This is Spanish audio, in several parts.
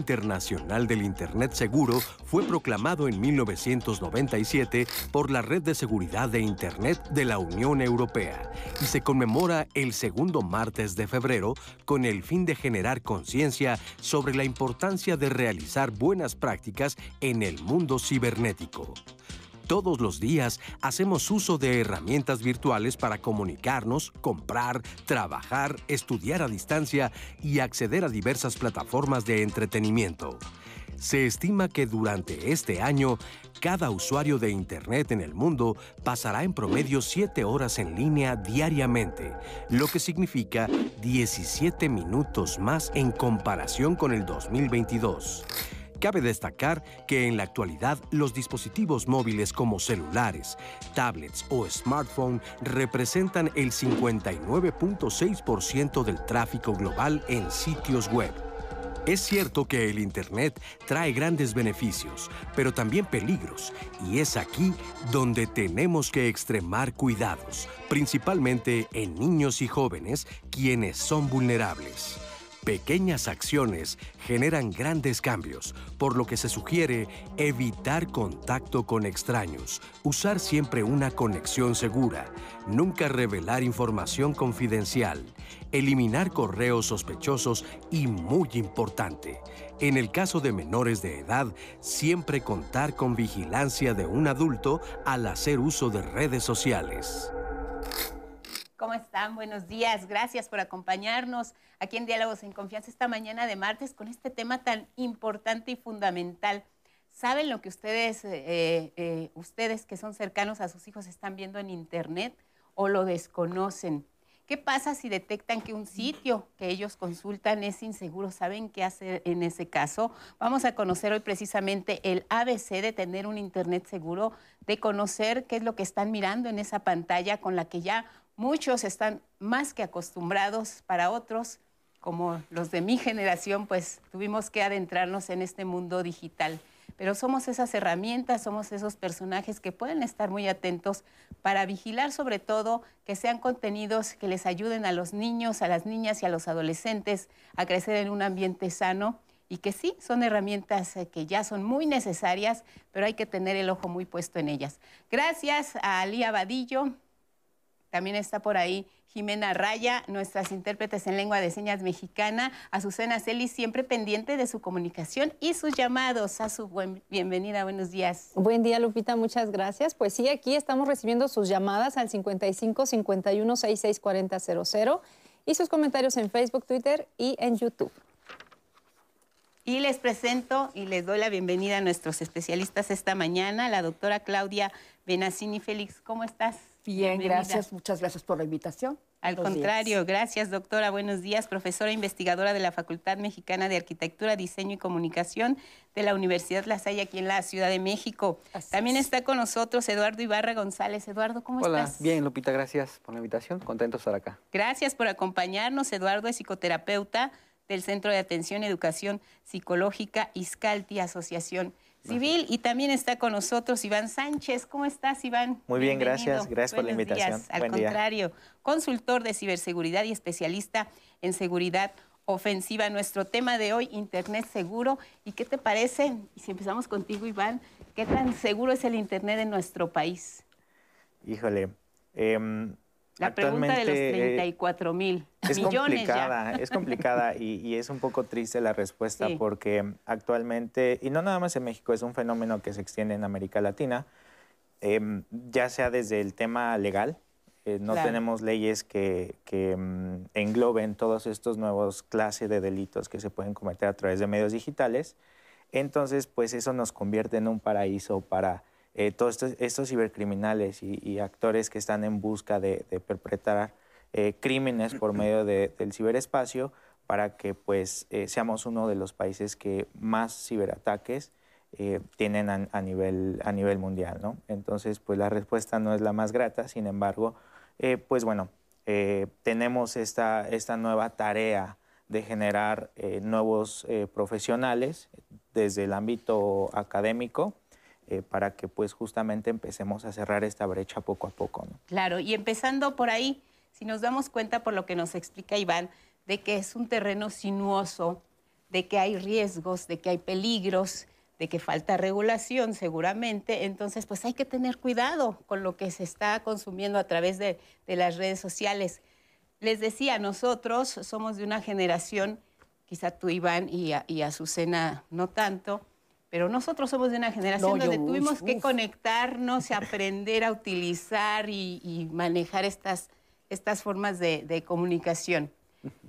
Internacional del Internet Seguro fue proclamado en 1997 por la Red de Seguridad de Internet de la Unión Europea y se conmemora el segundo martes de febrero con el fin de generar conciencia sobre la importancia de realizar buenas prácticas en el mundo cibernético. Todos los días hacemos uso de herramientas virtuales para comunicarnos, comprar, trabajar, estudiar a distancia y acceder a diversas plataformas de entretenimiento. Se estima que durante este año, cada usuario de Internet en el mundo pasará en promedio 7 horas en línea diariamente, lo que significa 17 minutos más en comparación con el 2022. Cabe destacar que en la actualidad los dispositivos móviles como celulares, tablets o smartphone representan el 59.6% del tráfico global en sitios web. Es cierto que el Internet trae grandes beneficios, pero también peligros, y es aquí donde tenemos que extremar cuidados, principalmente en niños y jóvenes, quienes son vulnerables. Pequeñas acciones generan grandes cambios, por lo que se sugiere evitar contacto con extraños, usar siempre una conexión segura, nunca revelar información confidencial, eliminar correos sospechosos y muy importante, en el caso de menores de edad, siempre contar con vigilancia de un adulto al hacer uso de redes sociales. ¿Cómo están? Buenos días. Gracias por acompañarnos aquí en Diálogos en Confianza esta mañana de martes con este tema tan importante y fundamental. ¿Saben lo que ustedes, eh, eh, ustedes que son cercanos a sus hijos están viendo en Internet o lo desconocen? ¿Qué pasa si detectan que un sitio que ellos consultan es inseguro? ¿Saben qué hacer en ese caso? Vamos a conocer hoy precisamente el ABC de tener un Internet seguro, de conocer qué es lo que están mirando en esa pantalla con la que ya Muchos están más que acostumbrados, para otros, como los de mi generación, pues tuvimos que adentrarnos en este mundo digital. Pero somos esas herramientas, somos esos personajes que pueden estar muy atentos para vigilar sobre todo que sean contenidos que les ayuden a los niños, a las niñas y a los adolescentes a crecer en un ambiente sano y que sí, son herramientas eh, que ya son muy necesarias, pero hay que tener el ojo muy puesto en ellas. Gracias a Alía Vadillo, también está por ahí Jimena Raya, nuestras intérpretes en lengua de señas mexicana, Azucena Celis, siempre pendiente de su comunicación y sus llamados. A su buen, bienvenida, buenos días. Buen día, Lupita, muchas gracias. Pues sí, aquí estamos recibiendo sus llamadas al 55 51 66 40 00 y sus comentarios en Facebook, Twitter y en YouTube. Y les presento y les doy la bienvenida a nuestros especialistas esta mañana, la doctora Claudia Benacini Félix. ¿Cómo estás? Bien, gracias. Muchas gracias por la invitación. Al contrario, gracias, doctora. Buenos días, profesora investigadora de la Facultad Mexicana de Arquitectura, Diseño y Comunicación de la Universidad La Salle, aquí en la Ciudad de México. También está con nosotros Eduardo Ibarra González. Eduardo, ¿cómo estás? Hola, bien, Lupita, gracias por la invitación. Contento de estar acá. Gracias por acompañarnos. Eduardo es psicoterapeuta del Centro de Atención y Educación Psicológica Iscalti Asociación Civil. Y también está con nosotros Iván Sánchez. ¿Cómo estás, Iván? Muy bien, gracias. Gracias por la invitación. Al contrario, consultor de ciberseguridad y especialista en seguridad ofensiva. Nuestro tema de hoy, Internet seguro. ¿Y qué te parece? Y si empezamos contigo, Iván, ¿qué tan seguro es el Internet en nuestro país? Híjole, eh, la pregunta de los 34 mil es complicada, Es complicada y, es un poco triste la respuesta porque actualmente, y no nada más en México, es un fenómeno que se extiende en América Latina, em, ya sea desde el tema legal, eh, no tenemos leyes que, em, engloben todos estos nuevos clases de delitos que se pueden cometer a través de medios digitales. Entonces, pues eso nos convierte en un paraíso para eh, todos estos, cibercriminales y, actores que están en busca de, perpetrar eh, crímenes por medio del ciberespacio para que pues eh, seamos uno de los países que más ciberataques tienen a, nivel, a nivel mundial. ¿no? Entonces, pues la respuesta no es la más grata, sin embargo, pues bueno, tenemos esta, esta nueva tarea de generar nuevos profesionales desde el ámbito académico, eh, para que pues justamente empecemos a cerrar esta brecha poco a poco. Claro, y empezando por ahí, si nos damos cuenta por lo que nos explica Iván, de que es un terreno sinuoso, de que hay riesgos, de que hay peligros, de que falta regulación seguramente, entonces pues hay que tener cuidado con lo que se está consumiendo a través de, las redes sociales. Les decía, nosotros somos de una generación, quizá tú Iván y, y Azucena no tanto, pero nosotros somos de una generación donde tuvimos que conectarnos y aprender a utilizar y, manejar estas, estas formas de, de comunicación.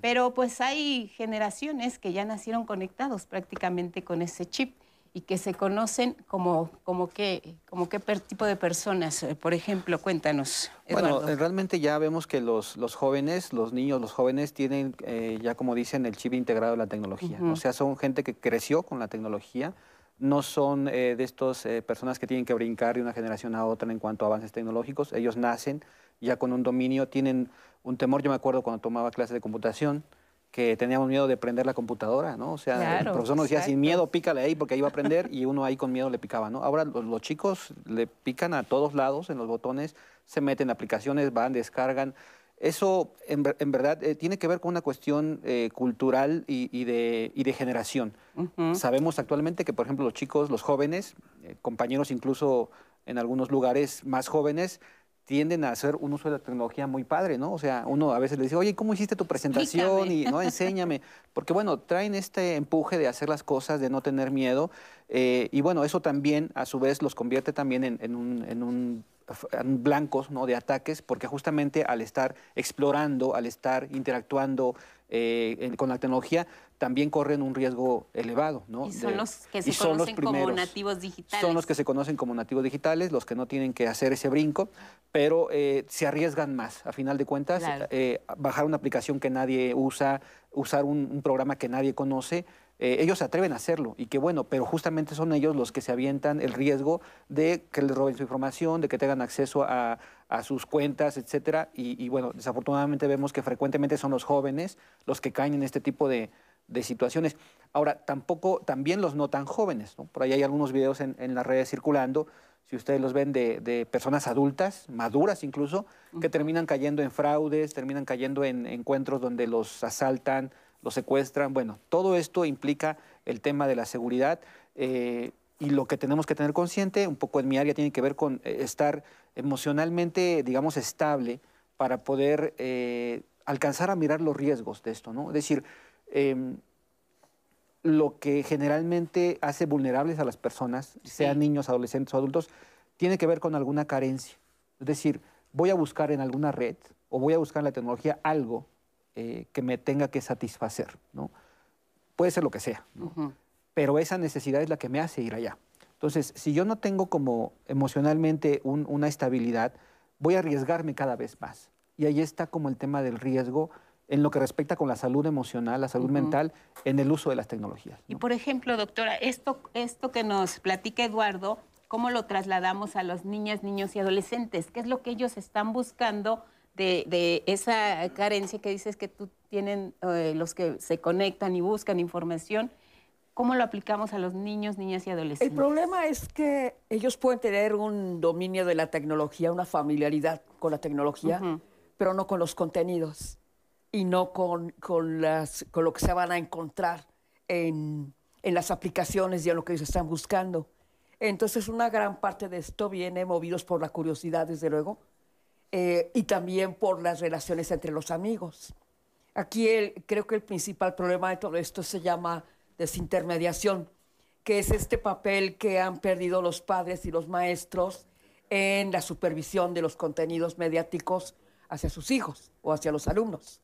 Pero pues hay generaciones que ya nacieron conectados prácticamente con ese chip y que se conocen como, como, qué, como qué tipo de personas. Eh, por ejemplo, cuéntanos. Bueno, eh, realmente ya vemos que los, los jóvenes, los niños, los jóvenes tienen eh, ya como dicen el chip integrado de la tecnología. O sea, son gente que creció con la tecnología, no son de estas personas que tienen que brincar de una generación a otra en cuanto a avances tecnológicos. Ellos nacen ya con un dominio, tienen un temor. Yo me acuerdo cuando tomaba clases de computación, que teníamos miedo de prender la computadora, ¿no? O sea, el profesor nos decía, sin miedo, pícale ahí porque ahí va a aprender y uno ahí con miedo le picaba, ¿no? Ahora los, chicos le pican a todos lados en los botones, se meten en aplicaciones, van, descargan. Eso, en, verdad, eh, tiene que ver con una cuestión eh, cultural y, de, y, de, generación. Sabemos actualmente que, por ejemplo, los chicos, los jóvenes, eh, compañeros incluso en algunos lugares más jóvenes, tienden a hacer un uso de la tecnología muy padre, ¿no? O sea, uno a veces le dice, oye, ¿cómo hiciste tu presentación? Y no, enséñame. Porque bueno, traen este empuje de hacer las cosas, de no tener miedo. Eh, y bueno, eso también a su vez los convierte también en, un, en un blancos ¿no? de ataques, porque justamente al estar explorando, al estar interactuando eh, con la tecnología, también corren un riesgo elevado. ¿no? Y son los que se conocen como nativos digitales. Son los que se conocen como nativos digitales, los que no tienen que hacer ese brinco, pero eh, se arriesgan más. A final de cuentas, eh, bajar una aplicación que nadie usa, usar un, programa que nadie conoce, eh, ellos se atreven a hacerlo y qué bueno, pero justamente son ellos los que se avientan el riesgo de que les roben su información, de que tengan acceso a, sus cuentas, etcétera. Y, y, bueno, desafortunadamente vemos que frecuentemente son los jóvenes los que caen en este tipo de, de situaciones. Ahora, tampoco, también los no tan jóvenes, Por ahí hay algunos videos en, las redes circulando, si ustedes los ven, de, personas adultas, maduras incluso, que terminan cayendo en fraudes, terminan cayendo en encuentros donde los asaltan, los secuestran. Bueno, todo esto implica el tema de la seguridad eh, y lo que tenemos que tener consciente, un poco en mi área, tiene que ver con eh, estar emocionalmente, digamos, estable para poder eh, alcanzar a mirar los riesgos de esto, ¿no? Es decir, Em, lo que generalmente hace vulnerables a las personas, sean niños, adolescentes o adultos, tiene que ver con alguna carencia. Es decir, voy a buscar en alguna red o voy a buscar en la tecnología algo eh, que me tenga que satisfacer. ¿no? Puede ser lo que sea, pero esa necesidad es la que me hace ir allá. Entonces, si yo no tengo como emocionalmente una estabilidad, voy a arriesgarme cada vez más. Y ahí está como el tema del riesgo en lo que respecta con la salud emocional, la salud mental, en el uso de las tecnologías. Y por ejemplo, doctora, esto, esto que nos platica Eduardo, ¿cómo lo trasladamos a los niñas, niños y adolescentes? ¿Qué es lo que ellos están buscando de, esa carencia que dices que tú tienen eh, los que se conectan y buscan información? ¿Cómo lo aplicamos a los niños, niñas y adolescentes? El problema es que ellos pueden tener un dominio de la tecnología, una familiaridad con la tecnología, pero no con los contenidos y no con, con, las, con lo que se van a encontrar en, en las aplicaciones y en lo que ellos están buscando. Entonces, una gran parte de esto viene movidos por la curiosidad, desde luego, eh, y también por las relaciones entre los amigos. Aquí creo que el principal problema de todo esto se llama desintermediación, que es este papel que han perdido los padres y los maestros en la supervisión de los contenidos mediáticos hacia sus hijos o hacia los alumnos.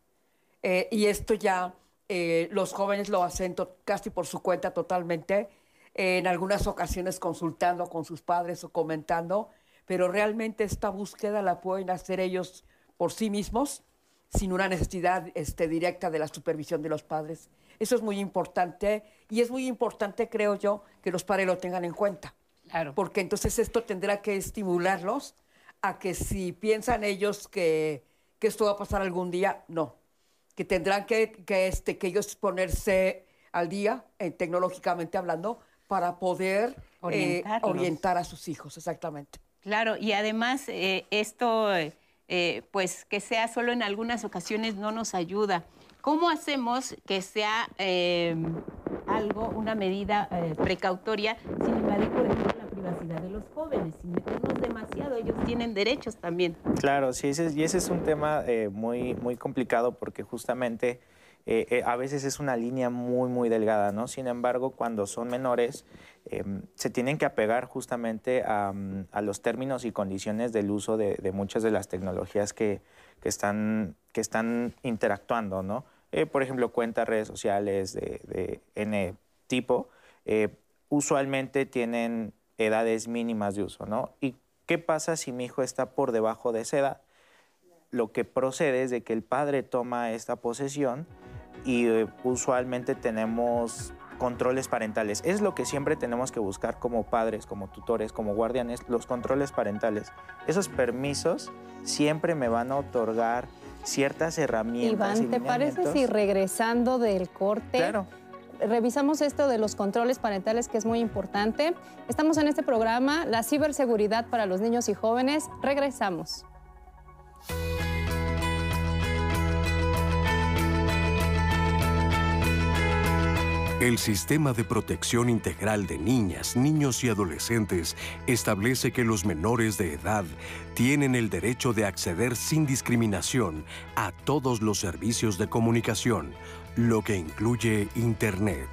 Eh, y esto ya eh, los jóvenes lo hacen casi por su cuenta totalmente, en algunas ocasiones consultando con sus padres o comentando, pero realmente esta búsqueda la pueden hacer ellos por sí mismos, sin una necesidad este, directa de la supervisión de los padres. Eso es muy importante y es muy importante, creo yo, que los padres lo tengan en cuenta. Claro. Porque entonces esto tendrá que estimularlos a que si piensan ellos que, que esto va a pasar algún día, no que tendrán que, que, este, que ellos ponerse al día, eh, tecnológicamente hablando, para poder eh, orientar a sus hijos, exactamente. Claro, y además eh, esto, pues que sea solo en algunas ocasiones no nos ayuda. ¿Cómo hacemos que sea algo, una medida eh, precautoria sin invadir, por ejemplo, la privacidad de los jóvenes, sin meternos demasiado? Ellos tienen derechos también. Claro, sí, y ese es un tema eh, muy, muy complicado porque justamente eh, a veces es una línea muy, muy delgada, ¿no? Sin embargo, cuando son menores, em, se tienen que apegar justamente a, los términos y condiciones del uso de, muchas de las tecnologías que, que, están, que están interactuando, ¿no? Eh, por ejemplo, cuentas, redes sociales de, N tipo, eh, usualmente tienen edades mínimas de uso, ¿no? ¿Y qué pasa si mi hijo está por debajo de esa edad? Lo que procede es de que el padre toma esta posesión y eh, usualmente tenemos controles parentales. Es lo que siempre tenemos que buscar como padres, como tutores, como guardianes, los controles parentales. Esos permisos siempre me van a otorgar ciertas herramientas. Iván, ¿te parece si regresando del corte? Claro. Revisamos esto de los controles parentales, que es muy importante. Estamos en este programa, la ciberseguridad para los niños y jóvenes. Regresamos. El Sistema de Protección Integral de Niñas, Niños y Adolescentes establece que los menores de edad tienen el derecho de acceder sin discriminación a todos los servicios de comunicación, lo que incluye Internet.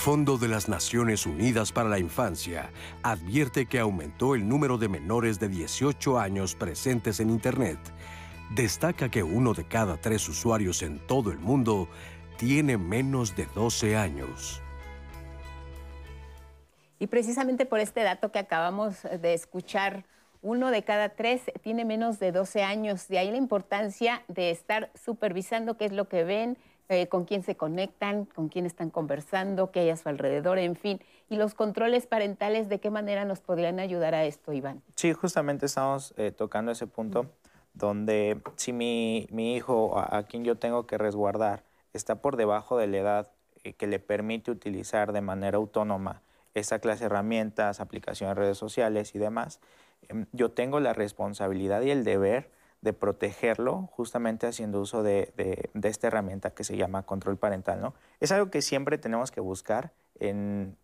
Fondo de las Naciones Unidas para la Infancia advierte que aumentó el número de menores de 18 años presentes en Internet. Destaca que uno de cada tres usuarios en todo el mundo tiene menos de 12 años. Y precisamente por este dato que acabamos de escuchar, uno de cada tres tiene menos de 12 años. De ahí la importancia de estar supervisando qué es lo que ven, eh, con quién se conectan, con quién están conversando, qué hay a su alrededor, en fin. Y los controles parentales, ¿de qué manera nos podrían ayudar a esto, Iván? Sí, justamente estamos eh, tocando ese punto donde si mi, hijo, a, quien yo tengo que resguardar, está por debajo de la edad eh, que le permite utilizar de manera autónoma esta clase de herramientas, aplicaciones, redes sociales y demás, em, yo tengo la responsabilidad y el deber de protegerlo justamente haciendo uso de, esta herramienta que se llama control parental. ¿no? Es algo que siempre tenemos que buscar en,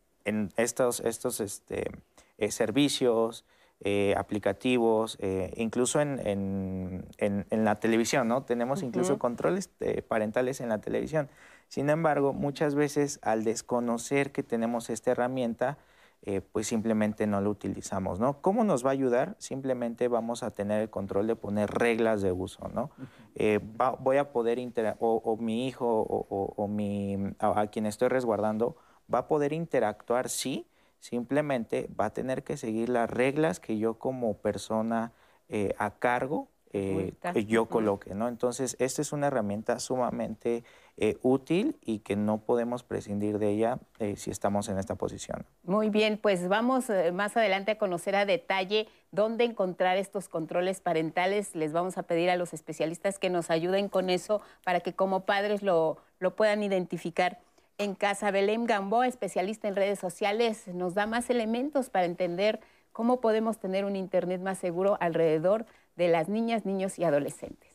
estos, estos este, eh, servicios, eh, aplicativos, eh, incluso en, la televisión, ¿no? Tenemos incluso controles parentales en la televisión. Sin embargo, muchas veces al desconocer que tenemos esta herramienta, eh, pues simplemente no lo utilizamos, ¿no? ¿Cómo nos va a ayudar? Simplemente vamos a tener el control de poner reglas de uso, ¿no? Eh, voy a poder, o, mi hijo o, mi, a, quien estoy resguardando, va a poder interactuar, sí, simplemente va a tener que seguir las reglas que yo como persona eh, a cargo yo coloque, ¿no? Entonces, esta es una herramienta sumamente eh, útil y que no podemos prescindir de ella eh, si estamos en esta posición. Muy bien, pues vamos eh, más adelante a conocer a detalle dónde encontrar estos controles parentales. Les vamos a pedir a los especialistas que nos ayuden con eso para que como padres lo, lo puedan identificar en casa. Belém Gamboa, especialista en redes sociales, nos da más elementos para entender cómo podemos tener un Internet más seguro alrededor de las niñas, niños y adolescentes.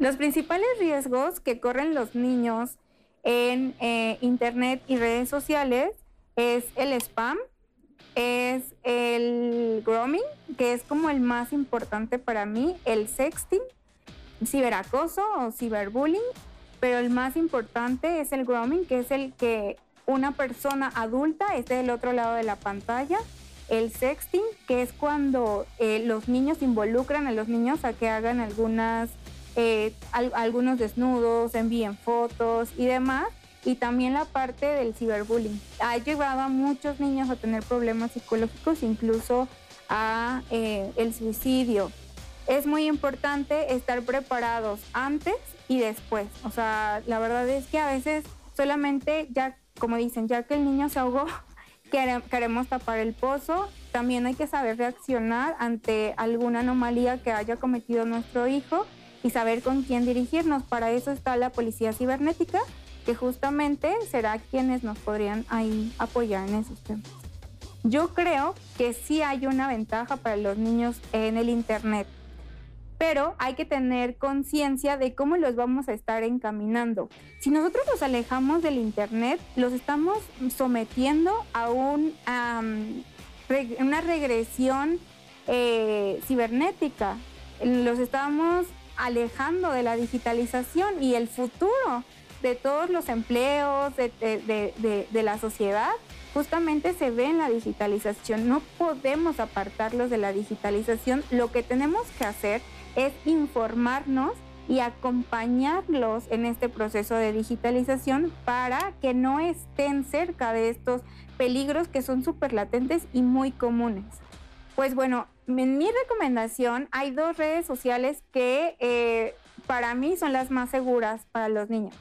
Los principales riesgos que corren los niños en eh, Internet y redes sociales es el spam, es el grooming, que es como el más importante para mí, el sexting, ciberacoso o ciberbullying, pero el más importante es el grooming, que es el que una persona adulta esté del otro lado de la pantalla. El sexting, que es cuando eh, los niños involucran a los niños a que hagan algunas eh, algunos desnudos, envíen fotos y demás. Y también la parte del ciberbullying. Ha llevado a muchos niños a tener problemas psicológicos, incluso a eh, el suicidio. Es muy importante estar preparados antes y después. O sea, la verdad es que a veces solamente ya, como dicen, ya que el niño se ahogó, queremos tapar el pozo también hay que saber reaccionar ante alguna anomalía que haya cometido nuestro hijo y saber con quién dirigirnos. Para eso está la policía cibernética, que justamente será quienes nos podrían ahí apoyar en esos temas. Yo creo que sí hay una ventaja para los niños en el Internet, pero hay que tener conciencia de cómo los vamos a estar encaminando. Si nosotros los alejamos del Internet, los estamos sometiendo a, un, una regresión eh, cibernética, los estamos alejando de la digitalización y el futuro de todos los empleos, de la sociedad, justamente se ve en la digitalización. No podemos apartarlos de la digitalización. Lo que tenemos que hacer es informarnos y acompañarlos en este proceso de digitalización para que no estén cerca de estos peligros que son súper latentes y muy comunes. Pues bueno, en mi recomendación hay dos redes sociales que eh, para mí son las más seguras para los niños.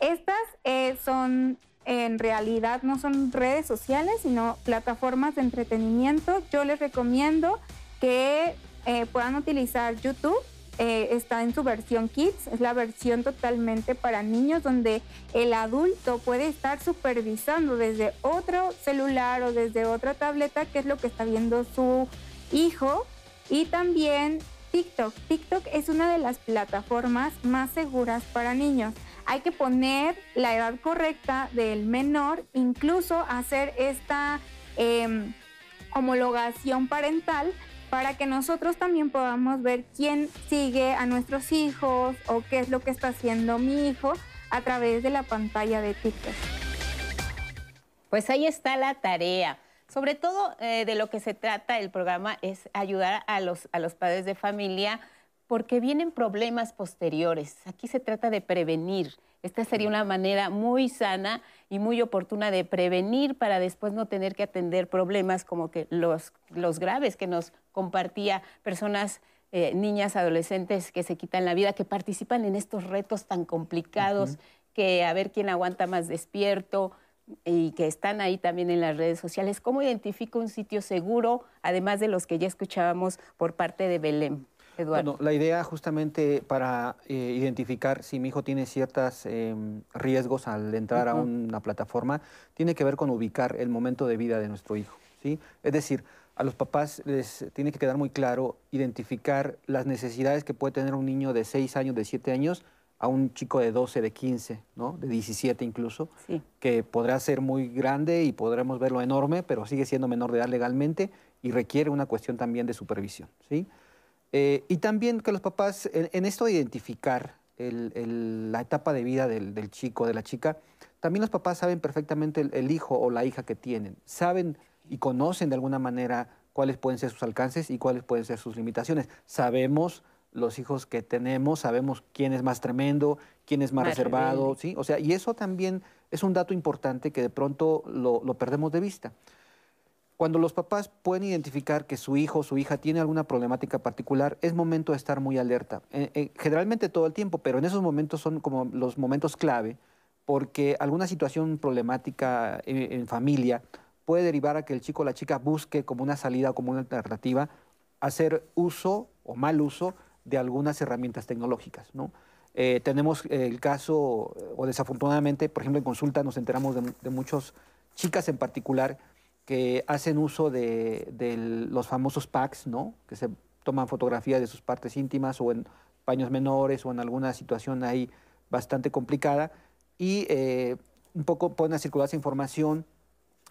Estas eh, son en realidad no son redes sociales, sino plataformas de entretenimiento. Yo les recomiendo que eh, puedan utilizar YouTube. Está en su versión Kids, es la versión totalmente para niños donde el adulto puede estar supervisando desde otro celular o desde otra tableta qué es lo que está viendo su hijo. Y también TikTok. TikTok es una de las plataformas más seguras para niños hay que poner la edad correcta del menor, incluso hacer esta em, homologación parental para que nosotros también podamos ver quién sigue a nuestros hijos o qué es lo que está haciendo mi hijo a través de la pantalla de TikTok. Pues ahí está la tarea. Sobre todo eh, de lo que se trata el programa es ayudar a los, a los padres de familia porque vienen problemas posteriores. Aquí se trata de prevenir. Esta sería una manera muy sana y muy oportuna de prevenir para después no tener que atender problemas como que los, los graves que nos compartía personas, eh, niñas, adolescentes que se quitan la vida, que participan en estos retos tan complicados, que a ver quién aguanta más despierto y que están ahí también en las redes sociales. ¿Cómo identifico un sitio seguro, además de los que ya escuchábamos por parte de Belém? Bueno, la idea justamente para eh, identificar si mi hijo tiene ciertos em, riesgos al entrar a una plataforma tiene que ver con ubicar el momento de vida de nuestro hijo. ¿sí? Es decir, a los papás les tiene que quedar muy claro identificar las necesidades que puede tener un niño de 6 años, de 7 años, a un chico de 12, de 15, ¿no? de 17 incluso, que podrá ser muy grande y podremos verlo enorme, pero sigue siendo menor de edad legalmente y requiere una cuestión también de supervisión. ¿sí? Eh, y también que los papás, en, esto de identificar la etapa de vida del, chico, de la chica, también los papás saben perfectamente el, hijo o la hija que tienen. Saben y conocen de alguna manera cuáles pueden ser sus alcances y cuáles pueden ser sus limitaciones. Sabemos los hijos que tenemos, sabemos quién es más tremendo, quién es más, reservado, ¿sí? O sea, y eso también es un dato importante que de pronto lo perdemos de vista. Cuando los papás pueden identificar que su hijo o su hija tiene alguna problemática particular, es momento de estar muy alerta. Eh, eh, generalmente todo el tiempo, pero en esos momentos son como los momentos clave, porque alguna situación problemática en, familia puede derivar a que el chico o la chica busque como una salida o como una alternativa hacer uso o mal uso de algunas herramientas tecnológicas. ¿no? Eh, tenemos el caso, o desafortunadamente, por ejemplo, en consulta nos enteramos de, de muchas chicas en particular que hacen uso de, los famosos packs, ¿no? Que se toman fotografías de sus partes íntimas o en paños menores o en alguna situación ahí bastante complicada y eh, un poco ponen a circular esa información.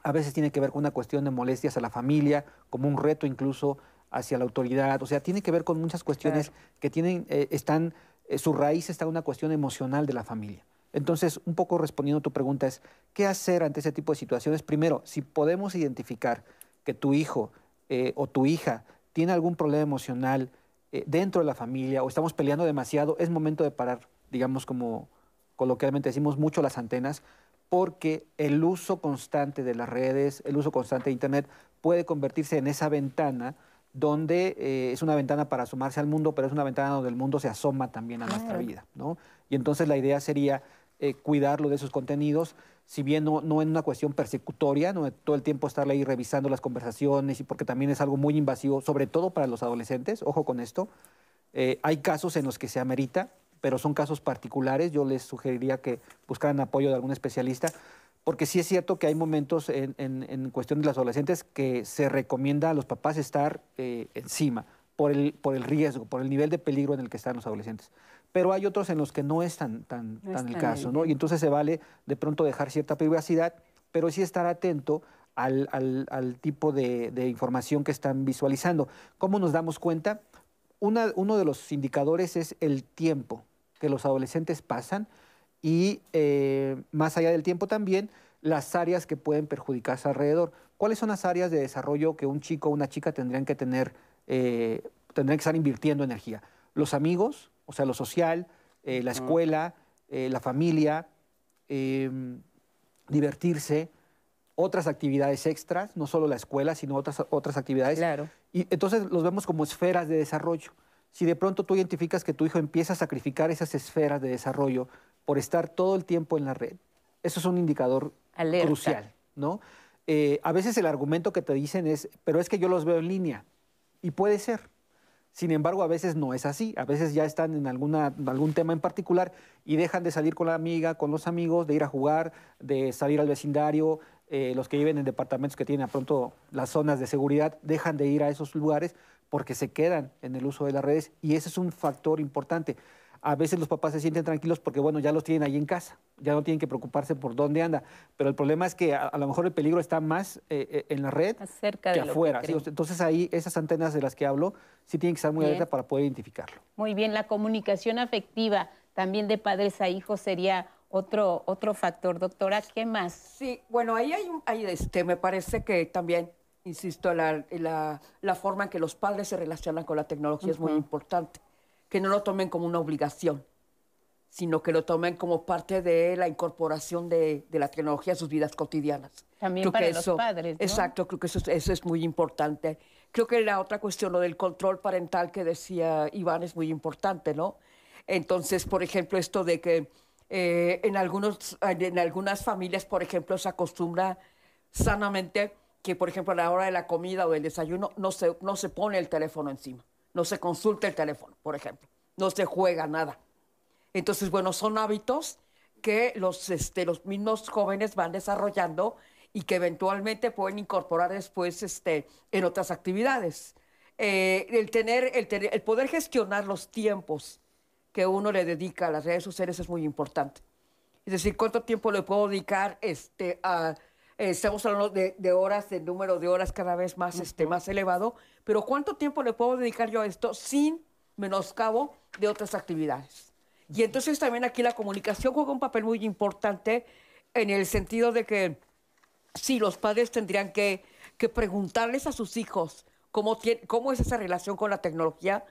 A veces tiene que ver con una cuestión de molestias a la familia, como un reto incluso hacia la autoridad. O sea, tiene que ver con muchas cuestiones que tienen, eh, están, eh, su raíz está en una cuestión emocional de la familia. Entonces, un poco respondiendo a tu pregunta es, ¿qué hacer ante ese tipo de situaciones? Primero, si podemos identificar que tu hijo eh, o tu hija tiene algún problema emocional dentro de la familia o estamos peleando demasiado, es momento de parar, digamos como coloquialmente decimos, mucho las antenas, porque el uso constante de las redes, el uso constante de Internet puede convertirse en esa ventana donde eh, es una ventana para asomarse al mundo, pero es una ventana donde el mundo se asoma también a nuestra vida, ¿no? Y entonces la idea sería eh, cuidarlo de esos contenidos. si bien no, no en una cuestión persecutoria, no todo el tiempo estarle ahí revisando las conversaciones, y porque también es algo muy invasivo, sobre todo para los adolescentes, ojo con esto. Eh, hay casos en los que se amerita, pero son casos particulares. Yo les sugeriría que buscaran apoyo de algún especialista, porque sí es cierto que hay momentos en, cuestión de los adolescentes que se recomienda a los papás estar eh, encima por el, por el riesgo, por el nivel de peligro en el que están los adolescentes pero hay otros en los que no es tan, tan, el caso, ¿no? Y entonces se vale de pronto dejar cierta privacidad, pero sí estar atento al, tipo de, información que están visualizando. ¿Cómo nos damos cuenta? uno de los indicadores es el tiempo que los adolescentes pasan y eh, más allá del tiempo también las áreas que pueden perjudicarse alrededor. ¿Cuáles son las áreas de desarrollo que un chico o una chica tendrían que tener, eh, tendrían que estar invirtiendo energía? Los amigos, o sea, lo social, eh, la escuela, eh, la familia, divertirse, otras actividades extras, no solo la escuela, sino otras, otras actividades. Claro. Y entonces los vemos como esferas de desarrollo. Si de pronto tú identificas que tu hijo empieza a sacrificar esas esferas de desarrollo por estar todo el tiempo en la red, eso es un indicador crucial, ¿no? Eh, a veces el argumento que te dicen es, pero es que yo los veo en línea. Y puede ser, sin embargo, a veces no es así. A veces ya están en alguna, algún tema en particular y dejan de salir con la amiga, con los amigos, de ir a jugar, de salir al vecindario. Eh, los que viven en departamentos que tienen a pronto las zonas de seguridad dejan de ir a esos lugares porque se quedan en el uso de las redes y ese es un factor importante a veces los papás se sienten tranquilos porque, bueno, ya los tienen ahí en casa, ya no tienen que preocuparse por dónde anda. Pero el problema es que a, lo mejor el peligro está más eh, eh, en la red que afuera. Entonces ahí esas antenas de las que hablo sí tienen que estar muy alerta para poder identificarlo. Muy bien, la comunicación afectiva también de padres a hijos sería otro, otro factor. Doctora, ¿qué más? Sí, bueno, ahí hay, un, este, me parece que también, insisto, la, la, forma en que los padres se relacionan con la tecnología es muy importante que no lo tomen como una obligación, sino que lo tomen como parte de la incorporación de, la tecnología a sus vidas cotidianas. También para los padres. Exacto, creo que eso, es muy importante. Creo que la otra cuestión, lo del control parental que decía Iván, es muy importante, ¿no? Entonces, por ejemplo, esto de que eh, en, algunos, en algunas familias, por ejemplo, se acostumbra sanamente que, por ejemplo, a la hora de la comida o del desayuno no se, no se pone el teléfono encima no se consulta el teléfono, por ejemplo, no se juega nada. Entonces, bueno, son hábitos que los, este, los mismos jóvenes van desarrollando y que eventualmente pueden incorporar después este, en otras actividades. Eh, el, tener, el, el poder gestionar los tiempos que uno le dedica a las redes sociales es muy importante. Es decir, cuánto tiempo le puedo dedicar este, a eh, estamos hablando de, horas, de número de horas cada vez más, este, más elevado, pero ¿cuánto tiempo le puedo dedicar yo a esto sin menoscabo de otras actividades? Y entonces también aquí la comunicación juega un papel muy importante en el sentido de que sí, los padres tendrían que, que preguntarles a sus hijos cómo, cómo es esa relación con la tecnología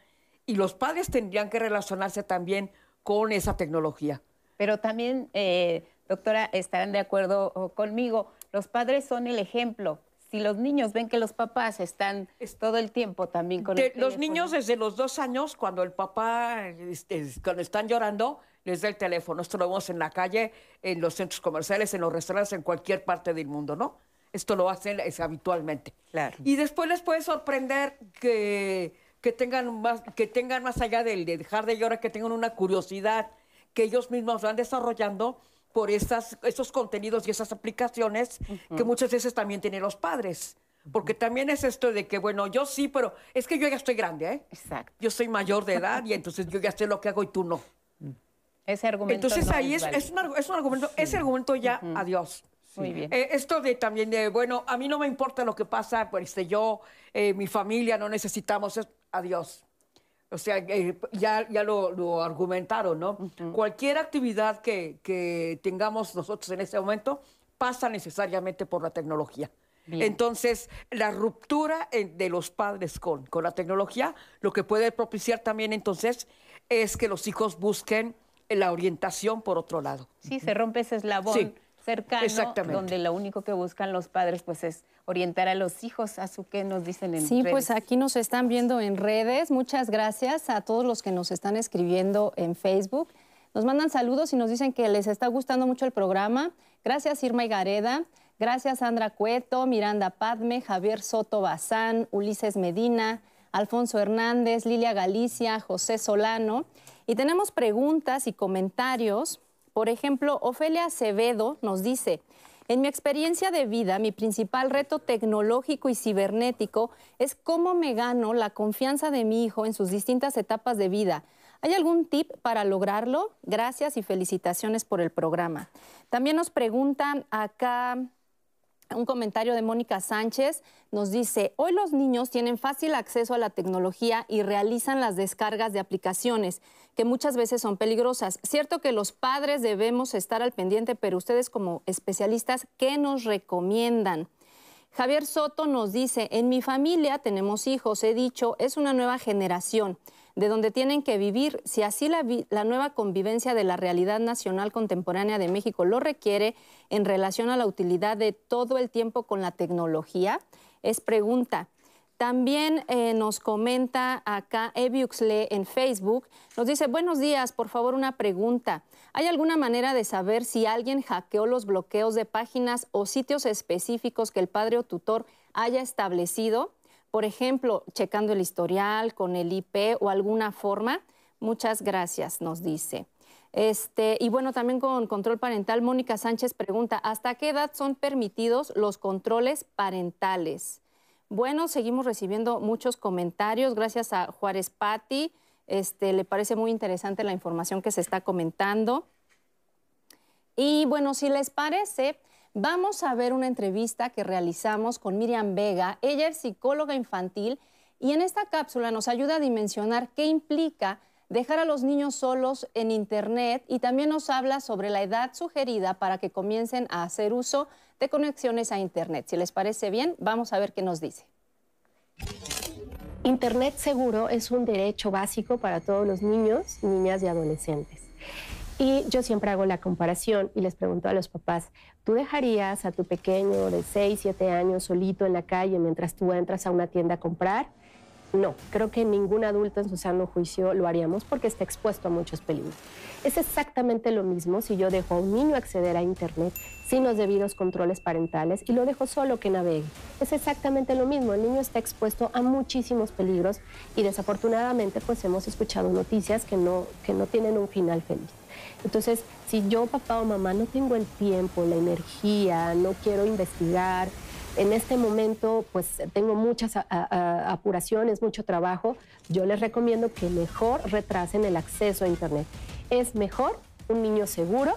y los padres tendrían que relacionarse también con esa tecnología. Pero también, eh, doctora, estarán de acuerdo conmigo, los padres son el ejemplo. Si los niños ven que los papás están todo el tiempo también con Los niños desde los dos años, cuando el papá, este, cuando están llorando, les da el teléfono. Esto lo vemos en la calle, en los centros comerciales, en los restaurantes, en cualquier parte del mundo, ¿no? Esto lo hacen es, habitualmente. Claro. Y después les puede sorprender que, que, tengan más, que tengan más allá de, de dejar de llorar, que tengan una curiosidad que ellos mismos van desarrollando por esas, esos contenidos y esas aplicaciones que muchas veces también tienen los padres. Porque también es esto de que, bueno, yo sí, pero es que yo ya estoy grande, ¿eh? Exacto. Yo soy mayor de edad y entonces yo ya sé lo que hago y tú no. Ese argumento. Entonces ahí es, es, un, argumento, ese argumento ya, adiós. Muy bien. Eh, esto de también de, bueno, a mí no me importa lo que pasa, pues este, yo, eh, mi familia, no necesitamos, adiós. O sea, eh, ya, ya lo, argumentaron, ¿no? Cualquier actividad que, tengamos nosotros en ese momento pasa necesariamente por la tecnología. Entonces, la ruptura de los padres con, con la tecnología, lo que puede propiciar también entonces es que los hijos busquen la orientación por otro lado. Sí, se rompe ese eslabón cercano, donde lo único que buscan los padres pues es orientar a los hijos a su que nos dicen en Sí, pues aquí nos están viendo en redes. Muchas gracias a todos los que nos están escribiendo en Facebook. Nos mandan saludos y nos dicen que les está gustando mucho el programa, Gracias Irma y Gareda. Gracias Sandra Cueto, Miranda Padme, Javier Soto Bazán, Ulises Medina, Alfonso Hernández, Lilia Galicia, José Solano. Y tenemos preguntas y comentarios. Por ejemplo, Ofelia Acevedo nos dice, en mi experiencia de vida, mi principal reto tecnológico y cibernético es cómo me gano la confianza de mi hijo en sus distintas etapas de vida. ¿Hay algún tip para lograrlo? Gracias y felicitaciones por el programa. También nos preguntan acá un comentario de Mónica Sánchez nos dice, hoy los niños tienen fácil acceso a la tecnología y realizan las descargas de aplicaciones que muchas veces son peligrosas. Cierto que los padres debemos estar al pendiente, pero ustedes como especialistas, ¿qué nos recomiendan? Javier Soto nos dice, en mi familia tenemos hijos, he dicho, es una nueva generación de donde tienen que vivir. Si así la, nueva convivencia de la realidad nacional contemporánea de México lo requiere en relación a la utilidad de todo el tiempo con la tecnología, es pregunta. También eh, nos comenta acá Eviuxle en Facebook, nos dice, buenos días, por favor una pregunta. ¿Hay alguna manera de saber si alguien hackeó los bloqueos de páginas o sitios específicos que el padre o tutor haya establecido? Por ejemplo, checando el historial con el IP o alguna forma. Muchas gracias, nos dice. Este, y bueno, también con control parental, Mónica Sánchez pregunta, ¿hasta qué edad son permitidos los controles parentales? Bueno, seguimos recibiendo muchos comentarios. Gracias a Juárez Patti. Este, le parece muy interesante la información que se está comentando. Y bueno, si les parece, vamos a ver una entrevista que realizamos con Miriam Vega. Ella es psicóloga infantil y en esta cápsula nos ayuda a dimensionar qué implica dejar a los niños solos en Internet y también nos habla sobre la edad sugerida para que comiencen a hacer uso de conexiones a Internet. Si les parece bien, vamos a ver qué nos dice. Internet seguro es un derecho básico para todos los niños, niñas y adolescentes. Y yo siempre hago la comparación y les pregunto a los papás, ¿tú dejarías a tu pequeño de 6, 7 años solito en la calle mientras tú entras a una tienda a comprar? No, creo que ningún adulto en su sano juicio lo haríamos porque está expuesto a muchos peligros. Es exactamente lo mismo si yo dejo a un niño acceder a Internet sin los debidos controles parentales y lo dejo solo que navegue. Es exactamente lo mismo, el niño está expuesto a muchísimos peligros y desafortunadamente pues hemos escuchado noticias que no, que no tienen un final feliz. Entonces, si yo, papá o mamá, no tengo el tiempo, la energía, no quiero investigar, en este momento, pues tengo muchas apuraciones, mucho trabajo. Yo les recomiendo que mejor retrasen el acceso a Internet. Es mejor un niño seguro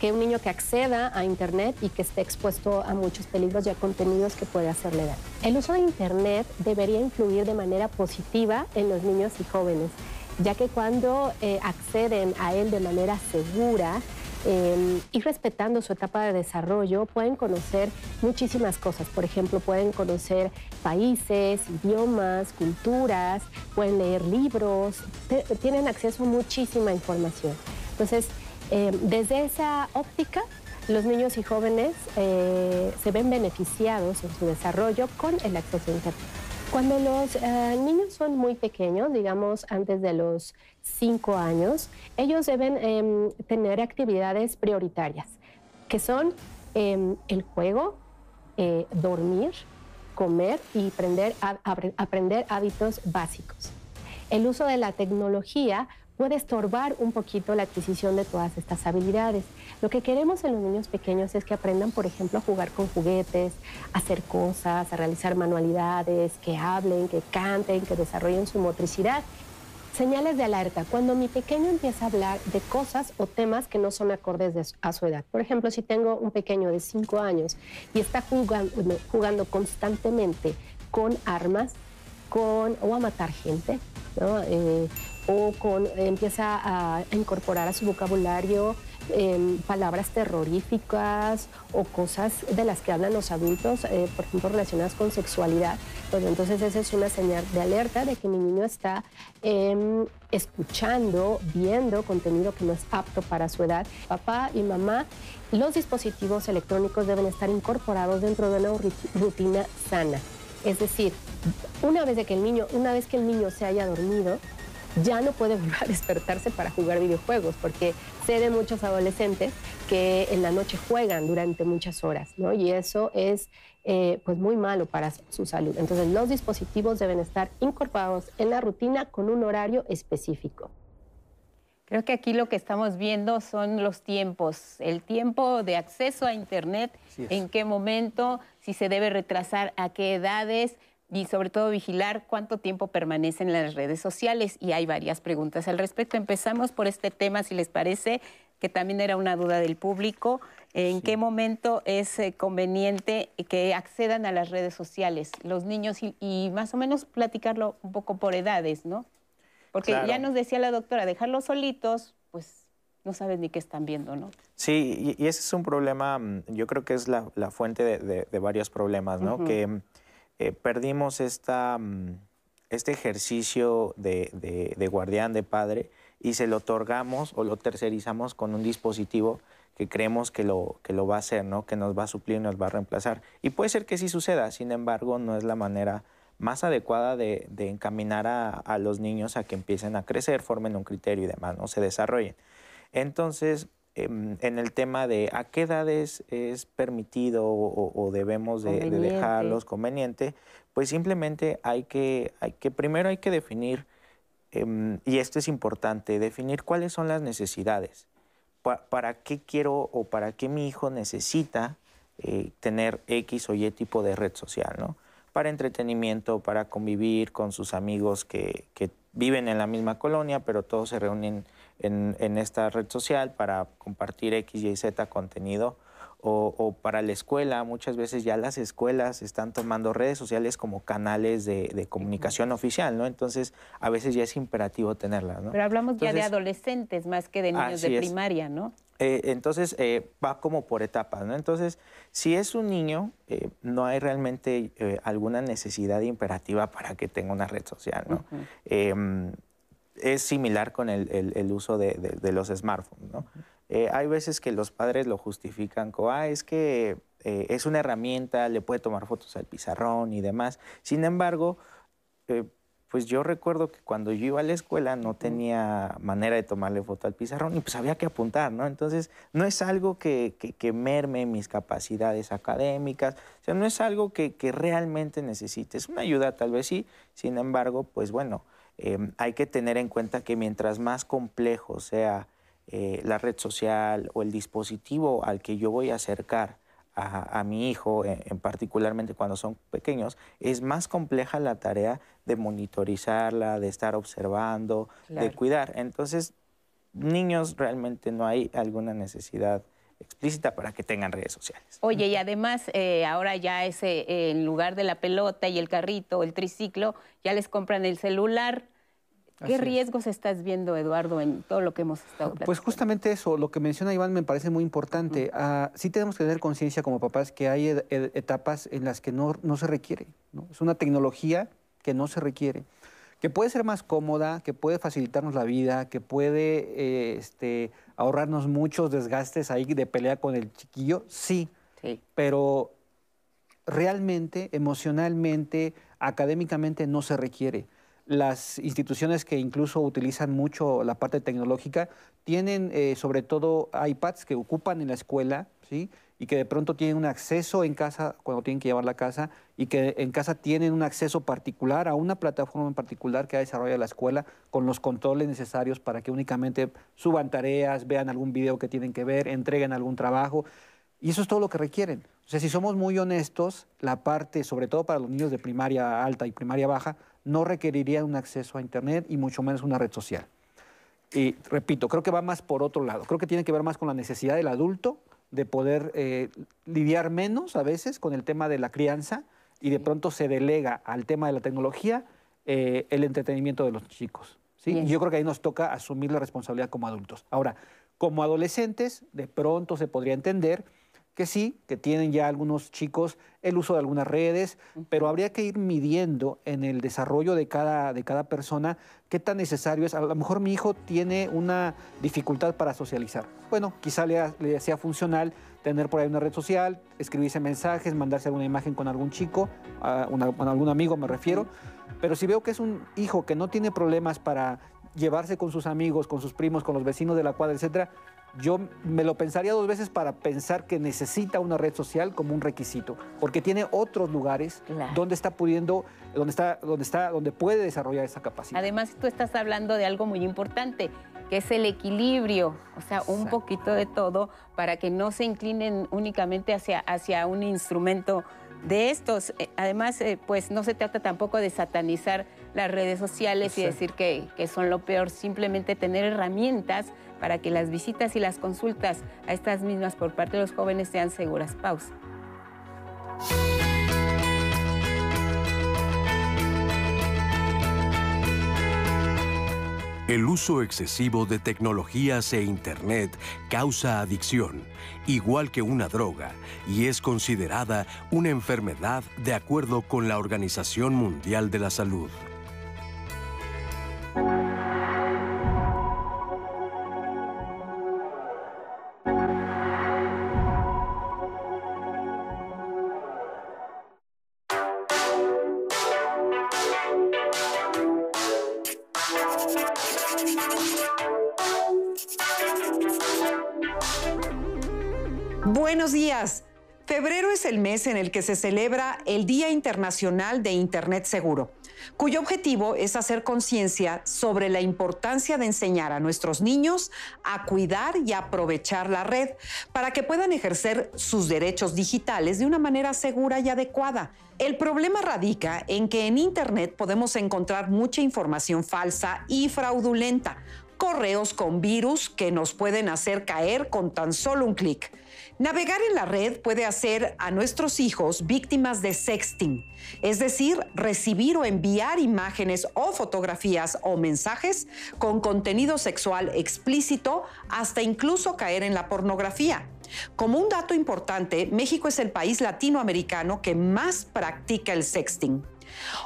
que un niño que acceda a Internet y que esté expuesto a muchos peligros y a contenidos que puede hacerle daño. El uso de Internet debería influir de manera positiva en los niños y jóvenes, ya que cuando eh, acceden a él de manera segura, eh, y respetando su etapa de desarrollo, pueden conocer muchísimas cosas. Por ejemplo, pueden conocer países, idiomas, culturas, pueden leer libros, tienen acceso a muchísima información. Entonces, em, desde esa óptica, los niños y jóvenes eh, se ven beneficiados en su desarrollo con el acceso a Internet. Cuando los eh, niños son muy pequeños, digamos antes de los cinco años, ellos deben em, tener actividades prioritarias, que son em, el juego, eh, dormir, comer y aprender hábitos básicos. El uso de la tecnología puede estorbar un poquito la adquisición de todas estas habilidades. Lo que queremos en los niños pequeños es que aprendan, por ejemplo, a jugar con juguetes, a hacer cosas, a realizar manualidades, que hablen, que canten, que desarrollen su motricidad. Señales de alerta. Cuando mi pequeño empieza a hablar de cosas o temas que no son acordes a su edad. Por ejemplo, si tengo un pequeño de 5 años y está jugando, jugando constantemente con armas, con, o a matar gente. Eh, o con, empieza a incorporar a su vocabulario em, palabras terroríficas o cosas de las que hablan los adultos, eh, por ejemplo, relacionadas con sexualidad. Pues entonces esa es una señal de alerta de que mi niño está em, escuchando, viendo contenido que no es apto para su edad. Papá y mamá, los dispositivos electrónicos deben estar incorporados dentro de una rutina sana. Es decir, una vez, que el niño, una vez que el niño se haya dormido, ya no puede volver a despertarse para jugar videojuegos, porque sé de muchos adolescentes que en la noche juegan durante muchas horas, ¿no? Y eso es eh, pues muy malo para su salud. Entonces los dispositivos deben estar incorporados en la rutina con un horario específico. Creo que aquí lo que estamos viendo son los tiempos, el tiempo de acceso a Internet, en qué momento, si se debe retrasar, a qué edades y sobre todo vigilar cuánto tiempo permanecen en las redes sociales. Y hay varias preguntas al respecto. Empezamos por este tema, si les parece, que también era una duda del público. ¿En qué momento es eh, conveniente que accedan a las redes sociales los niños y, más o menos platicarlo un poco por edades, ¿no? Porque ya nos decía la doctora, dejarlos solitos, pues no saben ni qué están viendo, ¿no? Sí, y, ese es un problema, mm, yo creo que es la, fuente de, varios problemas, ¿no? Que eh, perdimos esta, mm, este ejercicio de, de guardián, de padre, y se lo otorgamos o lo tercerizamos con un dispositivo que creemos que lo, que lo va a hacer, ¿no? que nos va a suplir, nos va a reemplazar. Y puede ser que sí suceda, sin embargo, no es la manera más adecuada de, encaminar a, los niños a que empiecen a crecer, formen un criterio y demás, no se desarrollen. Entonces, em, en el tema de a qué edades es permitido o, debemos de, dejarlos conveniente, pues simplemente hay que, hay que primero hay que definir, em, y esto es importante, definir cuáles son las necesidades para qué quiero o para qué mi hijo necesita eh, tener X o Y tipo de red social, ¿no? Para entretenimiento, para convivir con sus amigos que, viven en la misma colonia, pero todos se reúnen en, en, esta red social para compartir X, Y, Z contenido o, para la escuela. Muchas veces ya las escuelas están tomando redes sociales como canales de, comunicación oficial, ¿no? Entonces, a veces ya es imperativo tenerlas, ¿no? Pero hablamos ya de adolescentes más que de niños de primaria, ¿no? Eh, entonces, eh, va como por etapas, ¿no? Entonces, si es un niño, eh, no hay realmente alguna necesidad imperativa para que tenga una red social, ¿no? Es similar con el, uso de, los smartphones, ¿no? Eh, hay veces que los padres lo justifican como, ah, es que eh, es una herramienta, le puede tomar fotos al pizarrón y demás. Sin embargo, eh, pues yo recuerdo que cuando yo iba a la escuela no tenía manera de tomarle foto al pizarrón y pues había que apuntar, ¿no? Entonces, no es algo que, que, merme mis capacidades académicas, o sea, no es algo que, que, realmente necesite. Es una ayuda tal vez sí, sin embargo, pues bueno, hay que tener en cuenta que mientras más complejo sea eh, la red social o el dispositivo al que yo voy a acercar a, mi hijo, en, particularmente cuando son pequeños, es más compleja la tarea de monitorizarla, de estar observando, de cuidar. Entonces, niños realmente no hay alguna necesidad explícita para que tengan redes sociales. Oye, y además eh, ahora ya ese, eh, en lugar de la pelota y el carrito, el triciclo, ya les compran el celular ¿Qué riesgos estás viendo, Eduardo, en todo lo que hemos estado platicando? Pues justamente eso, lo que menciona Iván me parece muy importante. Ah, sí tenemos que tener conciencia como papás que hay etapas en las que no, se requiere. Es una tecnología que no se requiere, que puede ser más cómoda, que puede facilitarnos la vida, que puede eh, este, ahorrarnos muchos desgastes ahí de pelea con el chiquillo, sí. sí. Pero realmente, emocionalmente, académicamente no se requiere las instituciones que incluso utilizan mucho la parte tecnológica tienen eh, sobre todo iPads que ocupan en la escuela, ¿sí? Y que de pronto tienen un acceso en casa cuando tienen que llevar a casa y que en casa tienen un acceso particular a una plataforma en particular que ha desarrollado la escuela con los controles necesarios para que únicamente suban tareas, vean algún video que tienen que ver, entreguen algún trabajo. Y eso es todo lo que requieren. O sea, si somos muy honestos, la parte, sobre todo para los niños de primaria alta y primaria baja, no requeriría un acceso a Internet y mucho menos una red social. Y repito, creo que va más por otro lado. Creo que tiene que ver más con la necesidad del adulto de poder eh, lidiar menos a veces con el tema de la crianza y de pronto se delega al tema de la tecnología eh, el entretenimiento de los chicos. ¿sí? Y yo creo que ahí nos toca asumir la responsabilidad como adultos. Ahora, como adolescentes, de pronto se podría entender que sí, que tienen ya algunos chicos el uso de algunas redes, pero habría que ir midiendo en el desarrollo de cada, de cada persona qué tan necesario es. A lo mejor mi hijo tiene una dificultad para socializar. Bueno, quizá le, sea funcional tener por ahí una red social, escribirse mensajes, mandarse alguna imagen con algún chico, con algún amigo me refiero. Pero si veo que es un hijo que no tiene problemas para llevarse con sus amigos, con sus primos, con los vecinos de la cuadra, etcétera, yo me lo pensaría dos veces para pensar que necesita una red social como un requisito, porque tiene otros lugares donde está pudiendo, donde está, donde está, donde puede desarrollar esa capacidad. Además, tú estás hablando de algo muy importante, que es el equilibrio, o sea, un poquito de todo para que no se inclinen únicamente hacia, hacia un instrumento de estos. Eh, además, eh, pues no se trata tampoco de satanizar las redes sociales y decir que, que son lo peor, simplemente tener herramientas para que las visitas y las consultas a estas mismas por parte de los jóvenes sean seguras. Pausa. El uso excesivo de tecnologías e Internet causa adicción, igual que una droga, y es considerada una enfermedad de acuerdo con la Organización Mundial de la Salud. Que se celebra el Día Internacional de Internet Seguro, cuyo objetivo es hacer conciencia sobre la importancia de enseñar a nuestros niños a cuidar y aprovechar la red para que puedan ejercer sus derechos digitales de una manera segura y adecuada. El problema radica en que en Internet podemos encontrar mucha información falsa y fraudulenta, correos con virus que nos pueden hacer caer con tan solo un clic. Navegar en la red puede hacer a nuestros hijos víctimas de sexting, es decir, recibir o enviar imágenes o fotografías o mensajes con contenido sexual explícito hasta incluso caer en la pornografía. Como un dato importante, México es el país latinoamericano que más practica el sexting.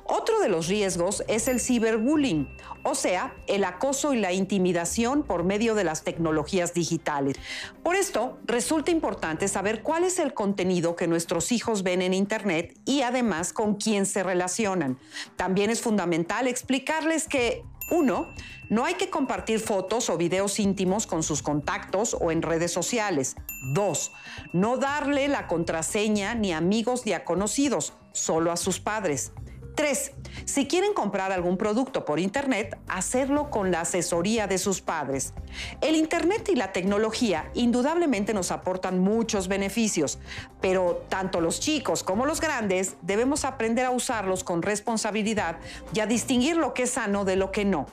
Otro de los riesgos es el ciberbullying, o sea, el acoso y la intimidación por medio de las tecnologías digitales. Por esto, resulta importante saber cuál es el contenido que nuestros hijos ven en Internet y además con quién se relacionan. También es fundamental explicarles que uno, no hay que compartir fotos o videos íntimos con sus contactos o en redes sociales. Dos, no darle la contraseña ni amigos ni a conocidos, solo a sus padres. Tres, si quieren comprar algún producto por Internet, hacerlo con la asesoría de sus padres. El Internet y la tecnología indudablemente nos aportan muchos beneficios, pero tanto los chicos como los grandes debemos aprender a usarlos con responsabilidad y a distinguir lo que es sano de lo que no.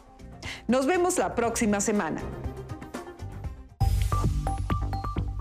Nos vemos la próxima semana.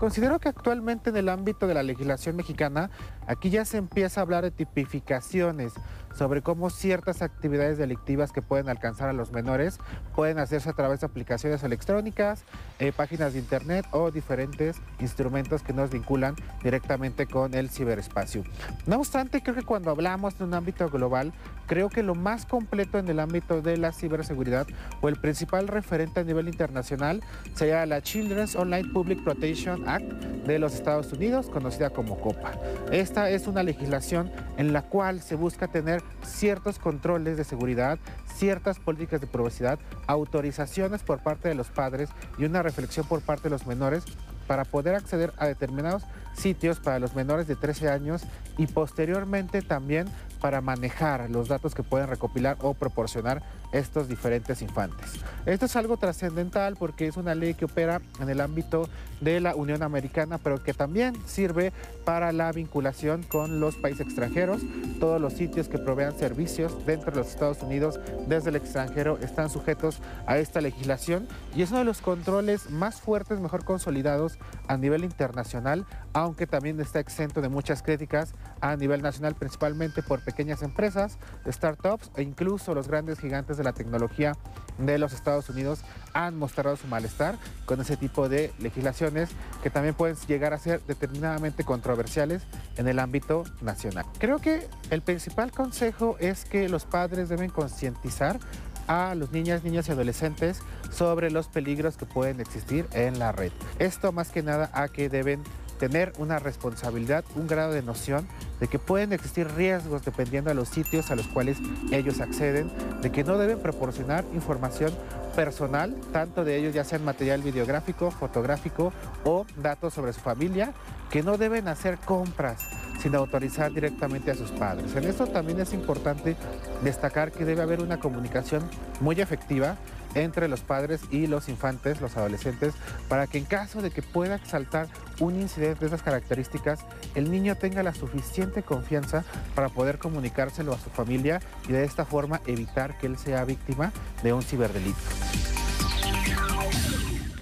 Considero que actualmente en el ámbito de la legislación mexicana, aquí ya se empieza a hablar de tipificaciones sobre cómo ciertas actividades delictivas que pueden alcanzar a los menores pueden hacerse a través de aplicaciones electrónicas, eh, páginas de internet o diferentes instrumentos que nos vinculan directamente con el ciberespacio. No obstante, creo que cuando hablamos de un ámbito global, creo que lo más completo en el ámbito de la ciberseguridad o el principal referente a nivel internacional sería la Children's Online Public Protection Act de los Estados Unidos, conocida como COPA. Esta es una legislación en la cual se busca tener ciertos controles de seguridad, ciertas políticas de privacidad, autorizaciones por parte de los padres y una reflexión por parte de los menores para poder acceder a determinados sitios para los menores de 13 años y posteriormente también para manejar los datos que pueden recopilar o proporcionar estos diferentes infantes. Esto es algo trascendental porque es una ley que opera en el ámbito de la Unión Americana, pero que también sirve para la vinculación con los países extranjeros. Todos los sitios que provean servicios dentro de los Estados Unidos desde el extranjero están sujetos a esta legislación y es uno de los controles más fuertes, mejor consolidados a nivel internacional, aunque también está exento de muchas críticas a nivel nacional, principalmente por pequeñas empresas, startups e incluso los grandes gigantes de la tecnología de los Estados Unidos han mostrado su malestar con ese tipo de legislaciones que también pueden llegar a ser determinadamente controversiales en el ámbito nacional. Creo que el principal consejo es que los padres deben concientizar a los niñas, niños y adolescentes sobre los peligros que pueden existir en la red. Esto más que nada a que deben tener una responsabilidad, un grado de noción de que pueden existir riesgos dependiendo de los sitios a los cuales ellos acceden, de que no deben proporcionar información personal, tanto de ellos ya sea en material videográfico, fotográfico o datos sobre su familia, que no deben hacer compras sin autorizar directamente a sus padres. En eso también es importante destacar que debe haber una comunicación muy efectiva entre los padres y los infantes, los adolescentes, para que en caso de que pueda exaltar un incidente de esas características, el niño tenga la suficiente confianza para poder comunicárselo a su familia y de esta forma evitar que él sea víctima de un ciberdelito.